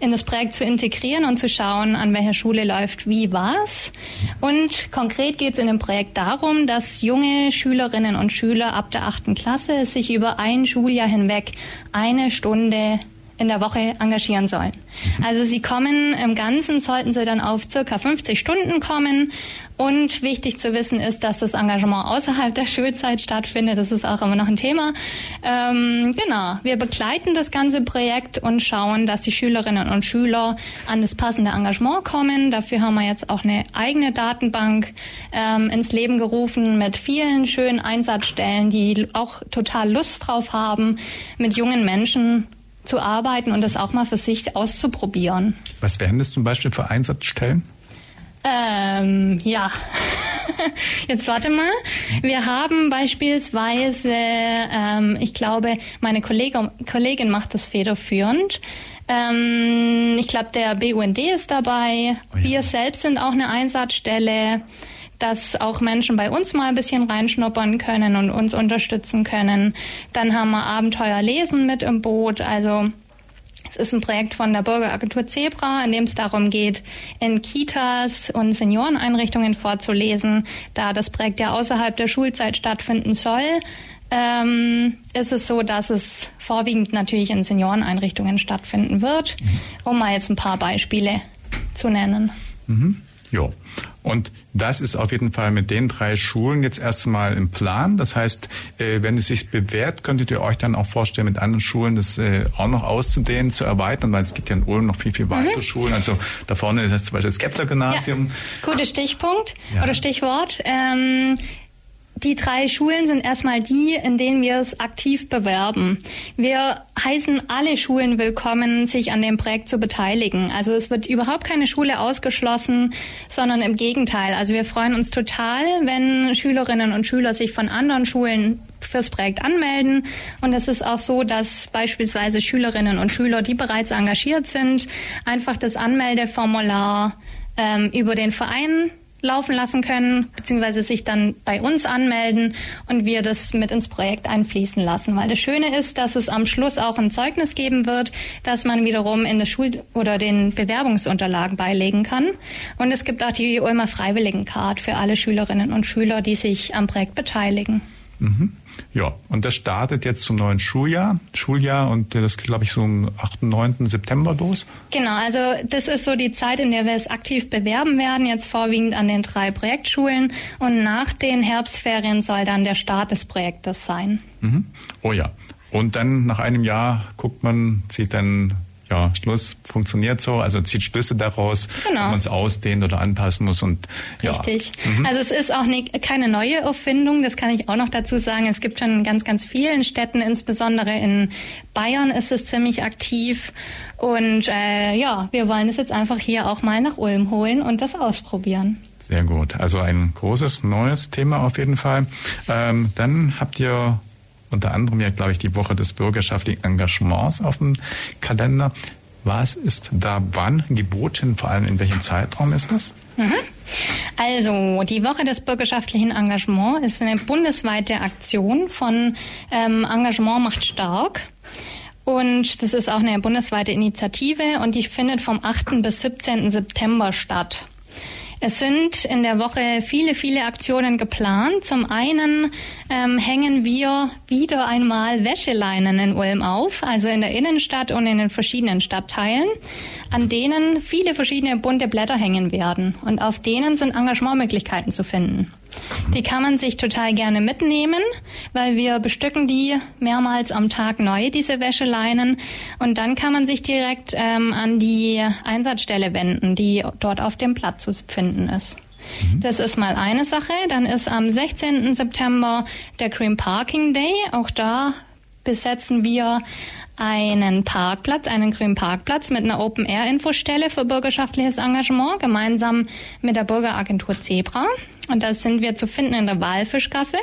in das Projekt zu integrieren und zu schauen, an welcher Schule läuft wie was. Und konkret geht es in dem Projekt darum, dass junge Schülerinnen und Schüler ab der achten Klasse sich über ein Schuljahr hinweg eine Stunde in der Woche engagieren sollen. Mhm. Also sie kommen im Ganzen, sollten sie dann auf circa 50 Stunden kommen. Und wichtig zu wissen ist, dass das Engagement außerhalb der Schulzeit stattfindet. Das ist auch immer noch ein Thema. Ähm, genau, wir begleiten das ganze Projekt und schauen, dass die Schülerinnen und Schüler an das passende Engagement kommen. Dafür haben wir jetzt auch eine eigene Datenbank ähm, ins Leben gerufen mit vielen schönen Einsatzstellen, die auch total Lust drauf haben, mit jungen Menschen zu arbeiten und das auch mal für sich auszuprobieren. Was wären das zum Beispiel für Einsatzstellen? Ähm, ja. Jetzt warte mal. Wir haben beispielsweise, ähm, ich glaube, meine Kollegin, Kollegin macht das federführend. Ähm, ich glaube, der BUND ist dabei. Oh ja. Wir selbst sind auch eine Einsatzstelle dass auch Menschen bei uns mal ein bisschen reinschnuppern können und uns unterstützen können. Dann haben wir Abenteuer Lesen mit im Boot. Also es ist ein Projekt von der Bürgeragentur Zebra, in dem es darum geht, in Kitas und Senioreneinrichtungen vorzulesen. Da das Projekt ja außerhalb der Schulzeit stattfinden soll, ähm, ist es so, dass es vorwiegend natürlich in Senioreneinrichtungen stattfinden wird, mhm. um mal jetzt ein paar Beispiele zu nennen. Mhm. Ja. Und das ist auf jeden Fall mit den drei Schulen jetzt erstmal im Plan. Das heißt, äh, wenn es sich bewährt, könntet ihr euch dann auch vorstellen, mit anderen Schulen das äh, auch noch auszudehnen, zu erweitern, weil es gibt ja in Ulm noch viel, viel weitere mhm. Schulen. Also da vorne ist jetzt zum Beispiel das Kepler-Gymnasium. Ja, guter Stichpunkt ja. oder Stichwort. Ähm, die drei Schulen sind erstmal die, in denen wir es aktiv bewerben. Wir heißen alle Schulen willkommen, sich an dem Projekt zu beteiligen. Also es wird überhaupt keine Schule ausgeschlossen, sondern im Gegenteil. Also wir freuen uns total, wenn Schülerinnen und Schüler sich von anderen Schulen fürs Projekt anmelden. Und es ist auch so, dass beispielsweise Schülerinnen und Schüler, die bereits engagiert sind, einfach das Anmeldeformular ähm, über den Verein laufen lassen können, beziehungsweise sich dann bei uns anmelden und wir das mit ins Projekt einfließen lassen. Weil das Schöne ist, dass es am Schluss auch ein Zeugnis geben wird, das man wiederum in der Schul- oder den Bewerbungsunterlagen beilegen kann. Und es gibt auch die Ulmer Freiwilligencard für alle Schülerinnen und Schüler, die sich am Projekt beteiligen. Mhm. Ja, und das startet jetzt zum neuen Schuljahr, Schuljahr und das geht, glaube ich, so am 8., 9. September los. Genau, also das ist so die Zeit, in der wir es aktiv bewerben werden, jetzt vorwiegend an den drei Projektschulen und nach den Herbstferien soll dann der Start des Projektes sein. Mhm. Oh ja. Und dann nach einem Jahr guckt man, zieht dann ja, Schluss funktioniert so, also zieht Schlüsse daraus, genau. wenn man es ausdehnt oder anpassen muss und ja. Richtig. Mhm. Also es ist auch ne, keine neue Erfindung, das kann ich auch noch dazu sagen. Es gibt schon in ganz, ganz vielen Städten, insbesondere in Bayern ist es ziemlich aktiv und äh, ja, wir wollen es jetzt einfach hier auch mal nach Ulm holen und das ausprobieren. Sehr gut. Also ein großes neues Thema auf jeden Fall. Ähm, dann habt ihr unter anderem ja, glaube ich, die Woche des bürgerschaftlichen Engagements auf dem Kalender. Was ist da wann geboten? Vor allem in welchem Zeitraum ist das? Mhm. Also, die Woche des bürgerschaftlichen Engagements ist eine bundesweite Aktion von ähm, Engagement macht stark. Und das ist auch eine bundesweite Initiative und die findet vom 8. bis 17. September statt. Es sind in der Woche viele, viele Aktionen geplant. Zum einen ähm, hängen wir wieder einmal Wäscheleinen in Ulm auf, also in der Innenstadt und in den verschiedenen Stadtteilen, an denen viele verschiedene bunte Blätter hängen werden. Und auf denen sind Engagementmöglichkeiten zu finden. Die kann man sich total gerne mitnehmen, weil wir bestücken die mehrmals am Tag neu, diese Wäscheleinen. Und dann kann man sich direkt ähm, an die Einsatzstelle wenden, die dort auf dem Platz zu finden ist. Mhm. Das ist mal eine Sache. Dann ist am 16. September der Green Parking Day. Auch da besetzen wir einen Parkplatz, einen grünen Parkplatz mit einer Open-Air-Infostelle für bürgerschaftliches Engagement, gemeinsam mit der Bürgeragentur Zebra. Und da sind wir zu finden in der Walfischgasse.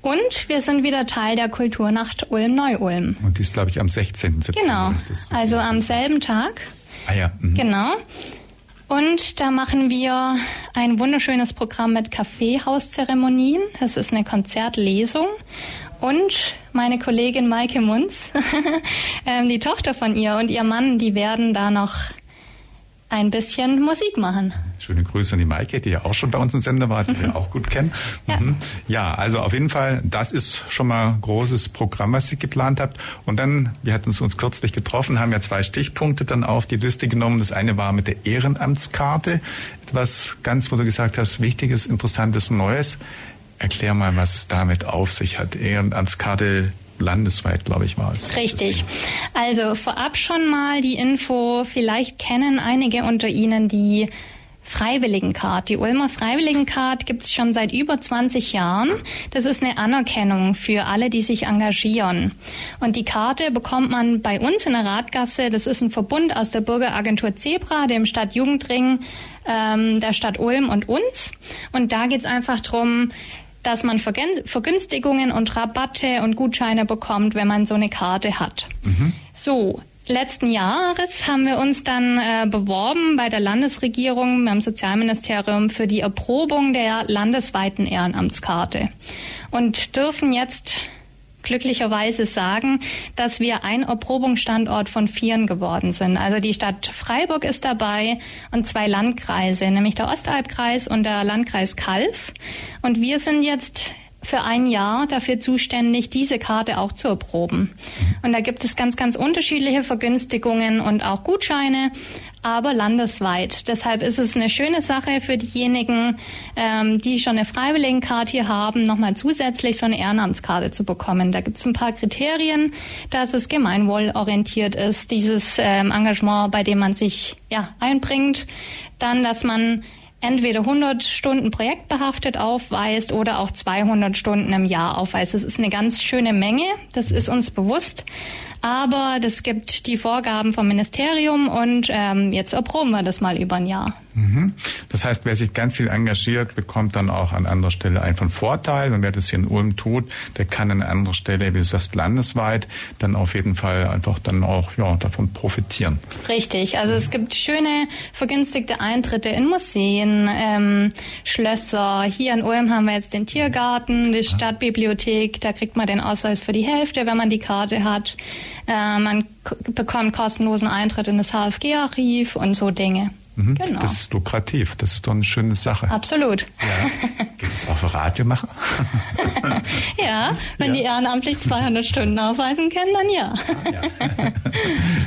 Und wir sind wieder Teil der Kulturnacht Ulm-Neu-Ulm. Und die ist, glaube ich, am 16. September. Genau, also am selben Tag. Ah ja. Mhm. Genau. Und da machen wir ein wunderschönes Programm mit Kaffeehauszeremonien. Das ist eine Konzertlesung. Und meine Kollegin Maike Munz, ähm, die Tochter von ihr und ihr Mann, die werden da noch ein bisschen Musik machen. Schöne Grüße an die Maike, die ja auch schon bei uns im Sender war, die wir auch gut kennen. Ja. Mhm. ja, also auf jeden Fall, das ist schon mal ein großes Programm, was ihr geplant habt. Und dann, wir hatten uns kürzlich getroffen, haben ja zwei Stichpunkte dann auf die Liste genommen. Das eine war mit der Ehrenamtskarte, etwas ganz, wo du gesagt hast, Wichtiges, Interessantes, Neues. Erklär mal, was es damit auf sich hat. Ehrenamtskarte landesweit, glaube ich, war es. Richtig. Also vorab schon mal die Info, vielleicht kennen einige unter Ihnen die Freiwilligencard. Die Ulmer Freiwilligencard gibt es schon seit über 20 Jahren. Das ist eine Anerkennung für alle, die sich engagieren. Und die Karte bekommt man bei uns in der Radgasse. Das ist ein Verbund aus der Bürgeragentur Zebra, dem Stadtjugendring, ähm, der Stadt Ulm und uns. Und da geht es einfach drum dass man Vergünstigungen und Rabatte und Gutscheine bekommt, wenn man so eine Karte hat. Mhm. So, letzten Jahres haben wir uns dann äh, beworben bei der Landesregierung, beim Sozialministerium für die Erprobung der landesweiten Ehrenamtskarte und dürfen jetzt glücklicherweise sagen, dass wir ein Erprobungsstandort von vieren geworden sind. Also die Stadt Freiburg ist dabei und zwei Landkreise, nämlich der Ostalbkreis und der Landkreis Kalf. Und wir sind jetzt für ein Jahr dafür zuständig, diese Karte auch zu erproben. Und da gibt es ganz, ganz unterschiedliche Vergünstigungen und auch Gutscheine, aber landesweit. Deshalb ist es eine schöne Sache für diejenigen, ähm, die schon eine Freiwilligenkarte hier haben, nochmal zusätzlich so eine Ehrenamtskarte zu bekommen. Da gibt es ein paar Kriterien, dass es gemeinwohlorientiert ist, dieses ähm, Engagement, bei dem man sich ja einbringt. Dann, dass man entweder 100 Stunden projektbehaftet aufweist oder auch 200 Stunden im Jahr aufweist. Das ist eine ganz schöne Menge, das ist uns bewusst. Aber das gibt die Vorgaben vom Ministerium und ähm, jetzt erproben wir das mal über ein Jahr. Mhm. Das heißt, wer sich ganz viel engagiert, bekommt dann auch an anderer Stelle einfach Vorteil. Und wer das hier in Ulm tut, der kann an anderer Stelle, wie du sagst, landesweit dann auf jeden Fall einfach dann auch ja, davon profitieren. Richtig. Also es gibt schöne vergünstigte Eintritte in Museen, ähm, Schlösser. Hier in Ulm haben wir jetzt den Tiergarten, die Stadtbibliothek. Da kriegt man den Ausweis für die Hälfte, wenn man die Karte hat. Äh, man bekommt kostenlosen Eintritt in das HFG-Archiv und so Dinge. Mhm. Genau. Das ist lukrativ. Das ist doch eine schöne Sache. Absolut. Ja. Geht es auch für Radiomacher? ja, wenn ja. die ehrenamtlich 200 Stunden aufweisen können, dann ja. ja.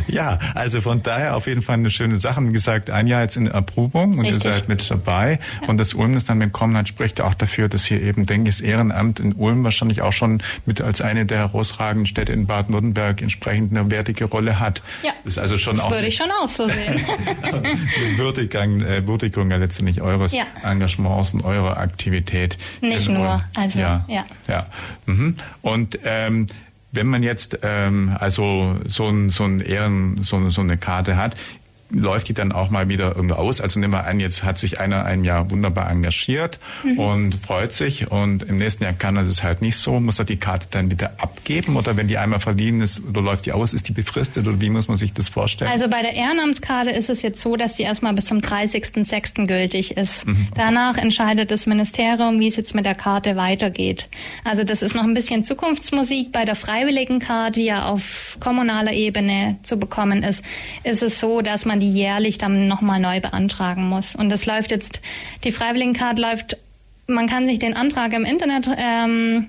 ja. also von daher auf jeden Fall eine schöne Sache. Wie gesagt, ein Jahr jetzt in Erprobung und Richtig. ihr seid mit dabei. Und das Ulm das dann bekommen hat, spricht auch dafür, dass hier eben, denke ich, das Ehrenamt in Ulm wahrscheinlich auch schon mit als eine der herausragenden Städte in Baden-Württemberg entsprechend eine wertige Rolle hat. Ja, das, ist also schon das auch würde ich schon auch so sehen. Würdigung, äh, Würdigung ja letztendlich eures ja. Engagements und eurer Aktivität. Nicht nur, also ja. Ja. ja. Mhm. Und ähm, wenn man jetzt ähm, also so, ein, so, ein Ehren, so, so eine Karte hat, läuft die dann auch mal wieder irgendwo aus? Also nehmen wir an, jetzt hat sich einer ein Jahr wunderbar engagiert mhm. und freut sich und im nächsten Jahr kann er das halt nicht so. Muss er die Karte dann wieder abgeben oder wenn die einmal verliehen ist oder läuft die aus, ist die befristet oder wie muss man sich das vorstellen? Also bei der Ehrenamtskarte ist es jetzt so, dass sie erstmal bis zum 30.06. gültig ist. Mhm. Danach entscheidet das Ministerium, wie es jetzt mit der Karte weitergeht. Also das ist noch ein bisschen Zukunftsmusik. Bei der Freiwilligenkarte, die ja auf kommunaler Ebene zu bekommen ist, ist es so, dass man die jährlich dann nochmal neu beantragen muss. Und das läuft jetzt, die Freiwilligenkarte läuft, man kann sich den Antrag im Internet ähm,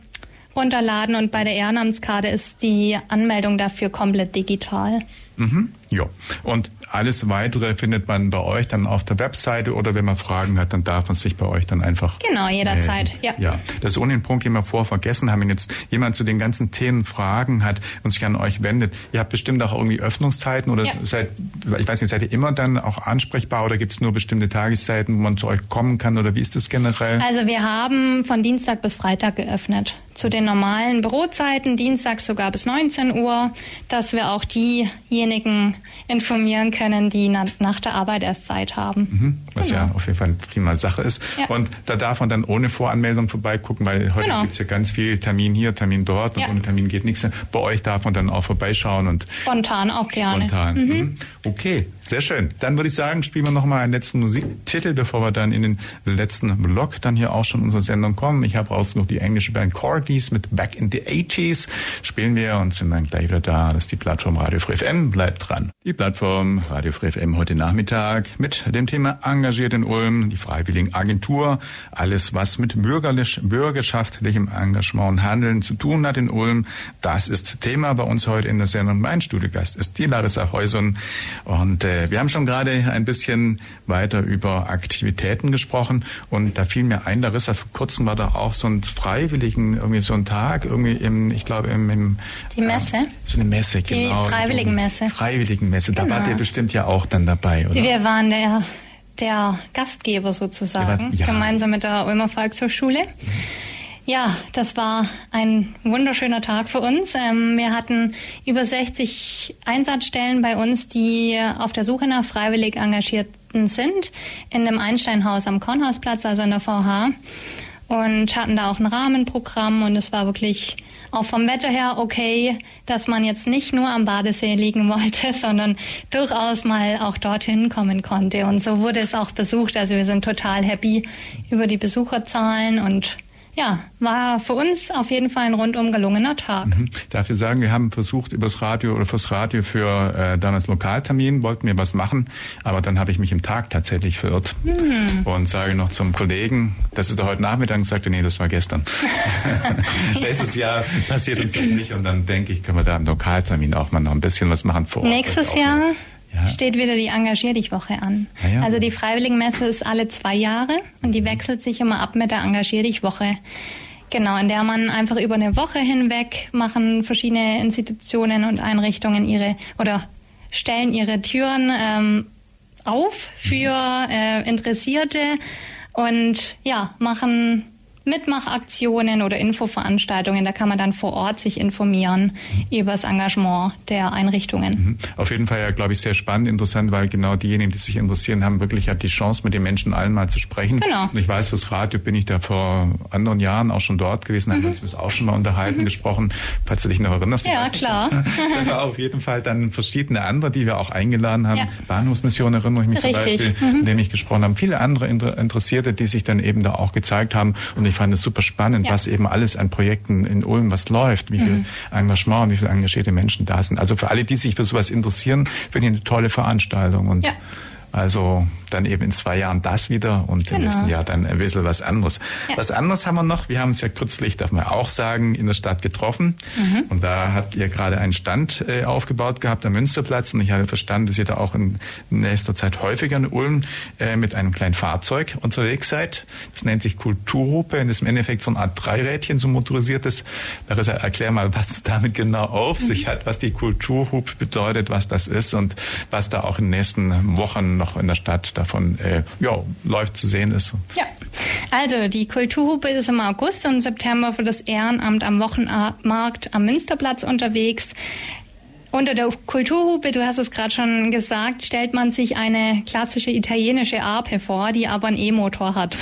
runterladen und bei der Ehrenamtskarte ist die Anmeldung dafür komplett digital. Mhm. Ja, und alles weitere findet man bei euch dann auf der Webseite oder wenn man Fragen hat, dann darf man sich bei euch dann einfach. Genau, jederzeit. Ja. ja. Das ist ohne den Punkt, den wir vorher vergessen haben. Wenn jetzt jemand zu den ganzen Themen Fragen hat und sich an euch wendet, ihr habt bestimmt auch irgendwie Öffnungszeiten oder ja. seid, ich weiß nicht, seid ihr immer dann auch ansprechbar oder gibt es nur bestimmte Tageszeiten, wo man zu euch kommen kann oder wie ist das generell? Also wir haben von Dienstag bis Freitag geöffnet. Zu den normalen Bürozeiten, Dienstag sogar bis 19 Uhr, dass wir auch diejenigen informieren können, die nach der Arbeit erst Zeit haben. Mhm, was genau. ja auf jeden Fall eine prima Sache ist. Ja. Und da darf man dann ohne Voranmeldung vorbeigucken, weil heute genau. gibt es ja ganz viel Termin hier, Termin dort und ja. ohne Termin geht nichts. Bei euch darf man dann auch vorbeischauen und spontan auch gerne. Spontan. Mhm. mhm. Okay, sehr schön. Dann würde ich sagen, spielen wir noch mal einen letzten Musiktitel, bevor wir dann in den letzten Block dann hier auch schon unsere Sendung kommen. Ich habe raus noch die englische Band Corgis mit Back in the 80s. Spielen wir und sind dann gleich wieder da. Das ist die Plattform Radio Free FM. Bleibt dran. Die Plattform Radio Free FM heute Nachmittag mit dem Thema Engagiert in Ulm, die Freiwilligenagentur, alles was mit bürgerlich, bürgerschaftlichem Engagement und Handeln zu tun hat in Ulm. Das ist Thema bei uns heute in der Sendung. Mein Studiogast ist die Larissa Heuson und äh, wir haben schon gerade ein bisschen weiter über Aktivitäten gesprochen und da fiel mir ein, Larissa, vor kurzem war da auch so ein Freiwilligen, irgendwie so ein Tag, irgendwie im, ich glaube im, im Die Messe? Äh, so eine Messe, die genau. Freiwilligenmesse. Freiwilligenmesse, da genau. wart ihr bestimmt ja auch dann dabei, oder? Wir waren der, der Gastgeber sozusagen, war, ja. gemeinsam mit der Ulmer Volkshochschule. Mhm. Ja, das war ein wunderschöner Tag für uns. Ähm, wir hatten über 60 Einsatzstellen bei uns, die auf der Suche nach freiwillig Engagierten sind, in dem Einsteinhaus am Kornhausplatz, also in der VH. Und hatten da auch ein Rahmenprogramm und es war wirklich auch vom Wetter her okay, dass man jetzt nicht nur am Badesee liegen wollte, sondern durchaus mal auch dorthin kommen konnte. Und so wurde es auch besucht. Also wir sind total happy über die Besucherzahlen und ja, war für uns auf jeden Fall ein rundum gelungener Tag. Mhm. Darf ich sagen, wir haben versucht, übers Radio oder fürs Radio für äh, damals Lokaltermin, wollten wir was machen, aber dann habe ich mich im Tag tatsächlich verirrt mhm. und sage noch zum Kollegen, das ist doch heute Nachmittag, und sagte, nee, das war gestern. Nächstes Jahr passiert uns das nicht und dann denke ich, können wir da im Lokaltermin auch mal noch ein bisschen was machen vor Ort. Nächstes Jahr? Ja. steht wieder die Engagier dich Woche an. Ja, ja. Also die Freiwilligenmesse ist alle zwei Jahre und die wechselt sich immer ab mit der Engagier dich Woche. Genau, in der man einfach über eine Woche hinweg machen verschiedene Institutionen und Einrichtungen ihre oder stellen ihre Türen ähm, auf für äh, Interessierte und ja, machen Mitmachaktionen oder Infoveranstaltungen. Da kann man dann vor Ort sich informieren mhm. über das Engagement der Einrichtungen. Mhm. Auf jeden Fall ja, glaube ich, sehr spannend, interessant, weil genau diejenigen, die sich interessieren, haben wirklich halt die Chance, mit den Menschen allen mal zu sprechen. Genau. Und ich weiß, fürs Radio bin ich da vor anderen Jahren auch schon dort gewesen, mhm. haben wir uns auch schon mal unterhalten, mhm. gesprochen, falls du dich noch erinnerst. Ja, klar. da war auf jeden Fall dann verschiedene andere, die wir auch eingeladen haben. Ja. Bahnhofsmission erinnere ich mich Richtig. zum Beispiel, mhm. in dem ich gesprochen habe. Viele andere Interessierte, die sich dann eben da auch gezeigt haben. Und ich fand es super spannend, ja. was eben alles an Projekten in Ulm was läuft, wie mhm. viel Engagement, wie viele engagierte Menschen da sind. Also für alle, die sich für sowas interessieren, finde ich eine tolle Veranstaltung und ja. Also dann eben in zwei Jahren das wieder und genau. im nächsten Jahr dann ein bisschen was anderes. Ja. Was anderes haben wir noch. Wir haben uns ja kürzlich, darf man auch sagen, in der Stadt getroffen. Mhm. Und da habt ihr gerade einen Stand äh, aufgebaut gehabt am Münsterplatz. Und ich habe verstanden, dass ihr da auch in nächster Zeit häufiger in Ulm äh, mit einem kleinen Fahrzeug unterwegs seid. Das nennt sich Kulturhupe und ist im Endeffekt so eine Art Dreirädchen, so motorisiertes. Larissa, erklär mal, was es damit genau auf mhm. sich hat, was die Kulturhupe bedeutet, was das ist und was da auch in den nächsten Wochen noch in der Stadt davon äh, ja, läuft zu sehen ist. Ja, also die Kulturhupe ist im August und September für das Ehrenamt am Wochenmarkt am Münsterplatz unterwegs. Unter der Kulturhupe, du hast es gerade schon gesagt, stellt man sich eine klassische italienische Arpe vor, die aber einen E-Motor hat.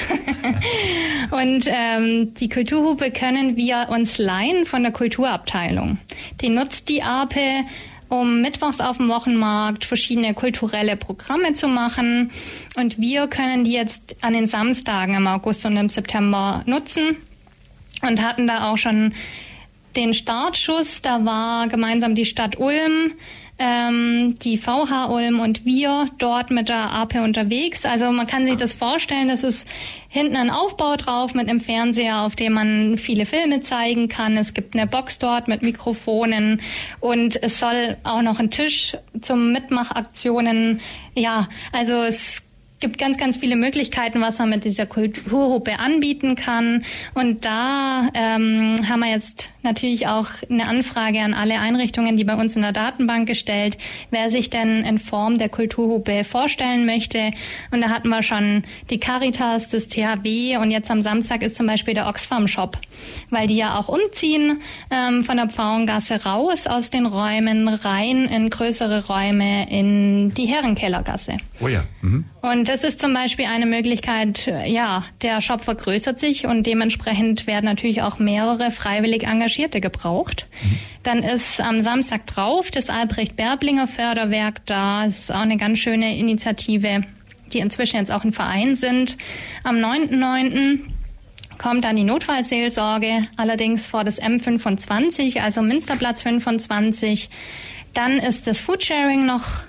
und ähm, die Kulturhupe können wir uns leihen von der Kulturabteilung. Die nutzt die Arpe um mittwochs auf dem Wochenmarkt verschiedene kulturelle Programme zu machen. Und wir können die jetzt an den Samstagen im August und im September nutzen und hatten da auch schon den Startschuss. Da war gemeinsam die Stadt Ulm, ähm, die VH Ulm und wir dort mit der AP unterwegs. Also man kann sich das vorstellen, das ist hinten ein Aufbau drauf mit einem Fernseher, auf dem man viele Filme zeigen kann. Es gibt eine Box dort mit Mikrofonen und es soll auch noch ein Tisch zum Mitmachaktionen. Ja, also es gibt ganz, ganz viele Möglichkeiten, was man mit dieser Kulturhupe anbieten kann. Und da ähm, haben wir jetzt natürlich auch eine Anfrage an alle Einrichtungen, die bei uns in der Datenbank gestellt, wer sich denn in Form der Kulturhupe vorstellen möchte. Und da hatten wir schon die Caritas, das THW und jetzt am Samstag ist zum Beispiel der Oxfam Shop, weil die ja auch umziehen ähm, von der Pfauengasse raus aus den Räumen rein in größere Räume in die Herrenkellergasse. Oh ja. Mhm. Und das ist zum Beispiel eine Möglichkeit, ja, der Shop vergrößert sich und dementsprechend werden natürlich auch mehrere freiwillig Engagierte gebraucht. Mhm. Dann ist am Samstag drauf das Albrecht Berblinger Förderwerk da. Es ist auch eine ganz schöne Initiative, die inzwischen jetzt auch ein Verein sind. Am 9.9 kommt dann die Notfallseelsorge, allerdings vor das M25, also Münsterplatz 25. Dann ist das Foodsharing noch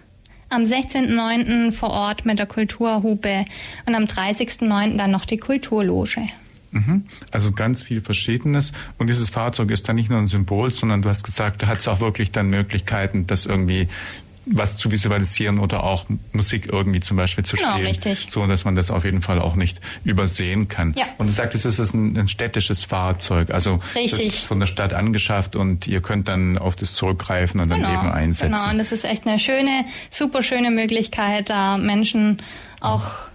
am 16.09. vor Ort mit der Kulturhupe und am 30.09. dann noch die Kulturloge. Mhm. Also ganz viel Verschiedenes. Und dieses Fahrzeug ist dann nicht nur ein Symbol, sondern du hast gesagt, da hat es auch wirklich dann Möglichkeiten, das irgendwie was zu visualisieren oder auch Musik irgendwie zum Beispiel zu genau, spielen. Richtig. So, dass man das auf jeden Fall auch nicht übersehen kann. Ja. Und du sagtest, es ist ein, ein städtisches Fahrzeug. Also richtig. das ist von der Stadt angeschafft und ihr könnt dann auf das zurückgreifen und genau, dann eben einsetzen. Genau, und das ist echt eine schöne, super schöne Möglichkeit, da Menschen auch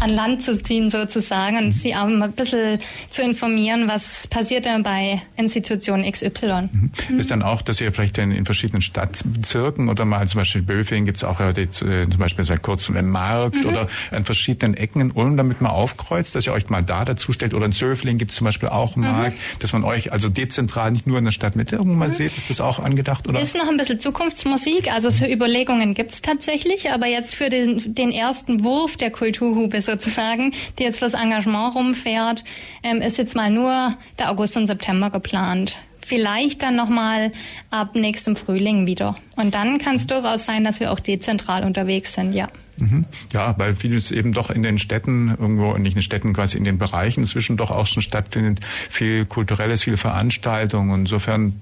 an Land zu ziehen sozusagen und sie auch ein bisschen zu informieren, was passiert denn bei Institution XY. Mhm. Mhm. Ist dann auch, dass ihr vielleicht in, in verschiedenen Stadtbezirken oder mal zum Beispiel Böfing gibt es auch die, äh, zum Beispiel seit kurzem im Markt mhm. oder an verschiedenen Ecken in Ulm damit mal aufkreuzt, dass ihr euch mal da dazu stellt oder in Zöfling gibt es zum Beispiel auch einen mhm. Markt, dass man euch also dezentral nicht nur in der Stadtmitte irgendwo mal mhm. sieht. Ist das auch angedacht? Oder? Ist noch ein bisschen Zukunftsmusik, also so Überlegungen gibt es tatsächlich, aber jetzt für den, den ersten Wurf der Kulturhube sozusagen, die jetzt fürs Engagement rumfährt, ähm, ist jetzt mal nur der August und September geplant. Vielleicht dann nochmal ab nächstem Frühling wieder. Und dann kann es durchaus sein, dass wir auch dezentral unterwegs sind, ja. Mhm. Ja, weil vieles eben doch in den Städten, irgendwo, nicht in den Städten, quasi in den Bereichen inzwischen doch auch schon stattfindet. Viel Kulturelles, viele Veranstaltungen. Insofern,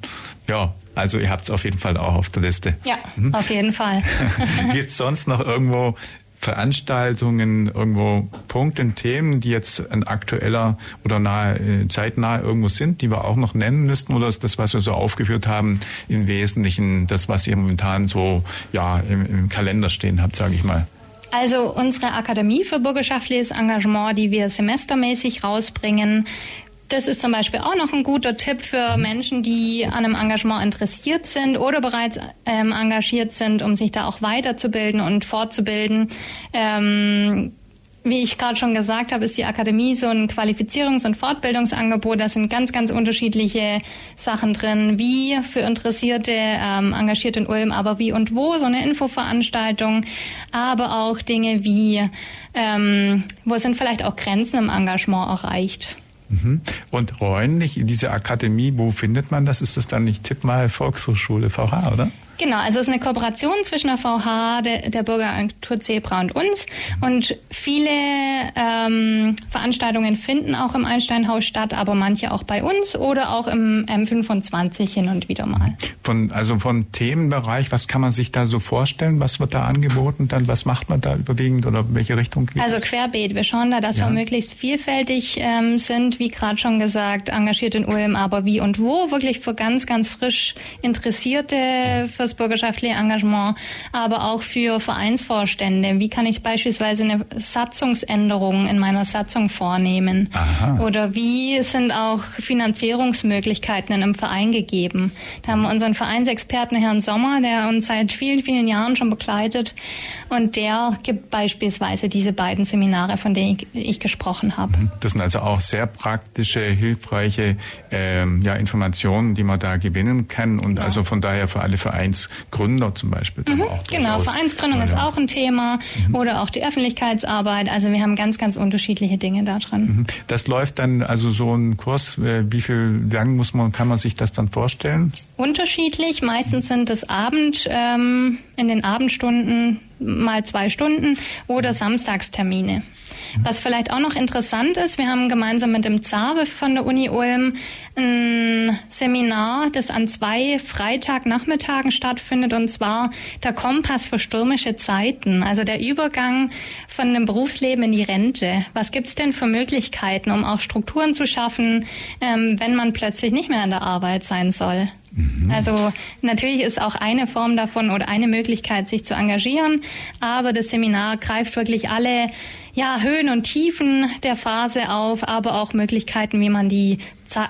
ja, also ihr habt es auf jeden Fall auch auf der Liste. Ja, mhm. auf jeden Fall. Gibt es sonst noch irgendwo Veranstaltungen, irgendwo Punkte, Themen, die jetzt ein aktueller oder nahe, äh, zeitnah irgendwo sind, die wir auch noch nennen müssten? Oder ist das, was wir so aufgeführt haben, im Wesentlichen das, was ihr momentan so ja im, im Kalender stehen habt, sage ich mal? Also unsere Akademie für bürgerschaftliches Engagement, die wir semestermäßig rausbringen, das ist zum Beispiel auch noch ein guter Tipp für Menschen, die an einem Engagement interessiert sind oder bereits ähm, engagiert sind, um sich da auch weiterzubilden und fortzubilden. Ähm, wie ich gerade schon gesagt habe, ist die Akademie so ein Qualifizierungs- und Fortbildungsangebot. Da sind ganz, ganz unterschiedliche Sachen drin, wie für Interessierte, ähm, engagiert in Ulm, aber wie und wo, so eine Infoveranstaltung, aber auch Dinge wie, ähm, wo sind vielleicht auch Grenzen im Engagement erreicht. Mhm. Und räumlich in dieser Akademie, wo findet man das? Ist das dann nicht Tipp mal Volkshochschule VH, oder? Genau, also es ist eine Kooperation zwischen der VH, der, der Bürgeragentur Zebra und uns. Und viele ähm, Veranstaltungen finden auch im Einsteinhaus statt, aber manche auch bei uns oder auch im M25 hin und wieder mal. Von, also von Themenbereich, was kann man sich da so vorstellen? Was wird da angeboten? Dann was macht man da überwiegend oder welche Richtung geht Also querbeet. Wir schauen da, dass ja. wir möglichst vielfältig ähm, sind, wie gerade schon gesagt, engagiert in Ulm, aber wie und wo, wirklich für ganz, ganz frisch Interessierte, für das bürgerschaftliche Engagement, aber auch für Vereinsvorstände. Wie kann ich beispielsweise eine Satzungsänderung in meiner Satzung vornehmen? Aha. Oder wie sind auch Finanzierungsmöglichkeiten in einem Verein gegeben? Da haben wir unseren Vereinsexperten Herrn Sommer, der uns seit vielen, vielen Jahren schon begleitet und der gibt beispielsweise diese beiden Seminare, von denen ich, ich gesprochen habe. Mhm. Das sind also auch sehr praktische, hilfreiche ähm, ja, Informationen, die man da gewinnen kann und ja. also von daher für alle Vereinsgründer zum Beispiel. Mhm, auch genau, Vereinsgründung ja, ist auch ein Thema mhm. oder auch die Öffentlichkeitsarbeit. Also wir haben ganz, ganz unterschiedliche Dinge da drin. Mhm. Das läuft dann also so ein Kurs. Äh, wie viel lang muss man, kann man sich das dann vorstellen? Unterschiedlich. Meistens sind es Abend ähm, in den Abendstunden mal zwei Stunden oder Samstagstermine. Was vielleicht auch noch interessant ist, wir haben gemeinsam mit dem ZAWE von der Uni Ulm ein Seminar, das an zwei Freitagnachmittagen stattfindet, und zwar der Kompass für stürmische Zeiten, also der Übergang von dem Berufsleben in die Rente. Was gibt's denn für Möglichkeiten, um auch Strukturen zu schaffen, ähm, wenn man plötzlich nicht mehr an der Arbeit sein soll? Mhm. Also natürlich ist auch eine Form davon oder eine Möglichkeit, sich zu engagieren, aber das Seminar greift wirklich alle ja, Höhen und Tiefen der Phase auf, aber auch Möglichkeiten, wie man die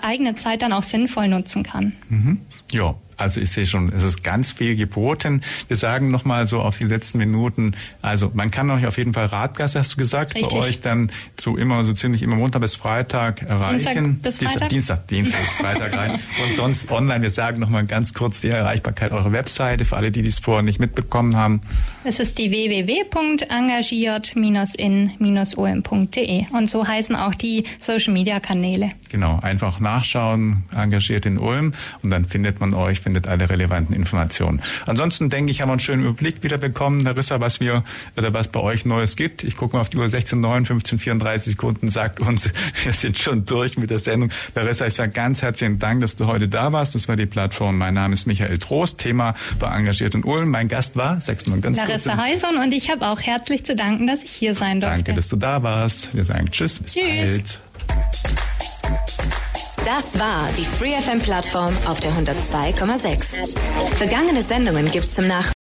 eigene Zeit dann auch sinnvoll nutzen kann. Mhm. Ja, also ich sehe schon, es ist ganz viel geboten. Wir sagen nochmal so auf die letzten Minuten, also man kann euch auf jeden Fall Radgas, hast du gesagt, Richtig. bei euch dann so immer, so ziemlich immer Montag bis Freitag erreichen. Dienstag bis Freitag? Dienstag, Dienstag bis Freitag rein. Und sonst online, wir sagen nochmal ganz kurz die Erreichbarkeit eurer Webseite für alle, die dies vorher nicht mitbekommen haben. Es ist die www.engagiert-in-om.de und so heißen auch die Social Media Kanäle. Genau, einfach nachschauen, engagiert in Ulm und dann findet man euch, findet alle relevanten Informationen. Ansonsten denke ich, haben wir einen schönen Überblick wieder bekommen, Larissa, was wir oder was bei euch Neues gibt. Ich gucke mal auf die Uhr 16.09, 15.34 Sekunden, sagt uns, wir sind schon durch mit der Sendung. Larissa, ich sage ganz herzlichen Dank, dass du heute da warst. Das war die Plattform. Mein Name ist Michael Trost. Thema war engagiert in Ulm. Mein Gast war, du mal ganz Larissa Heison und ich habe auch herzlich zu danken, dass ich hier sein durfte. Danke, dass du da warst. Wir sagen Tschüss, bis tschüss. bald. Das war die FreeFM-Plattform auf der 102,6. Vergangene Sendungen gibt's zum Nach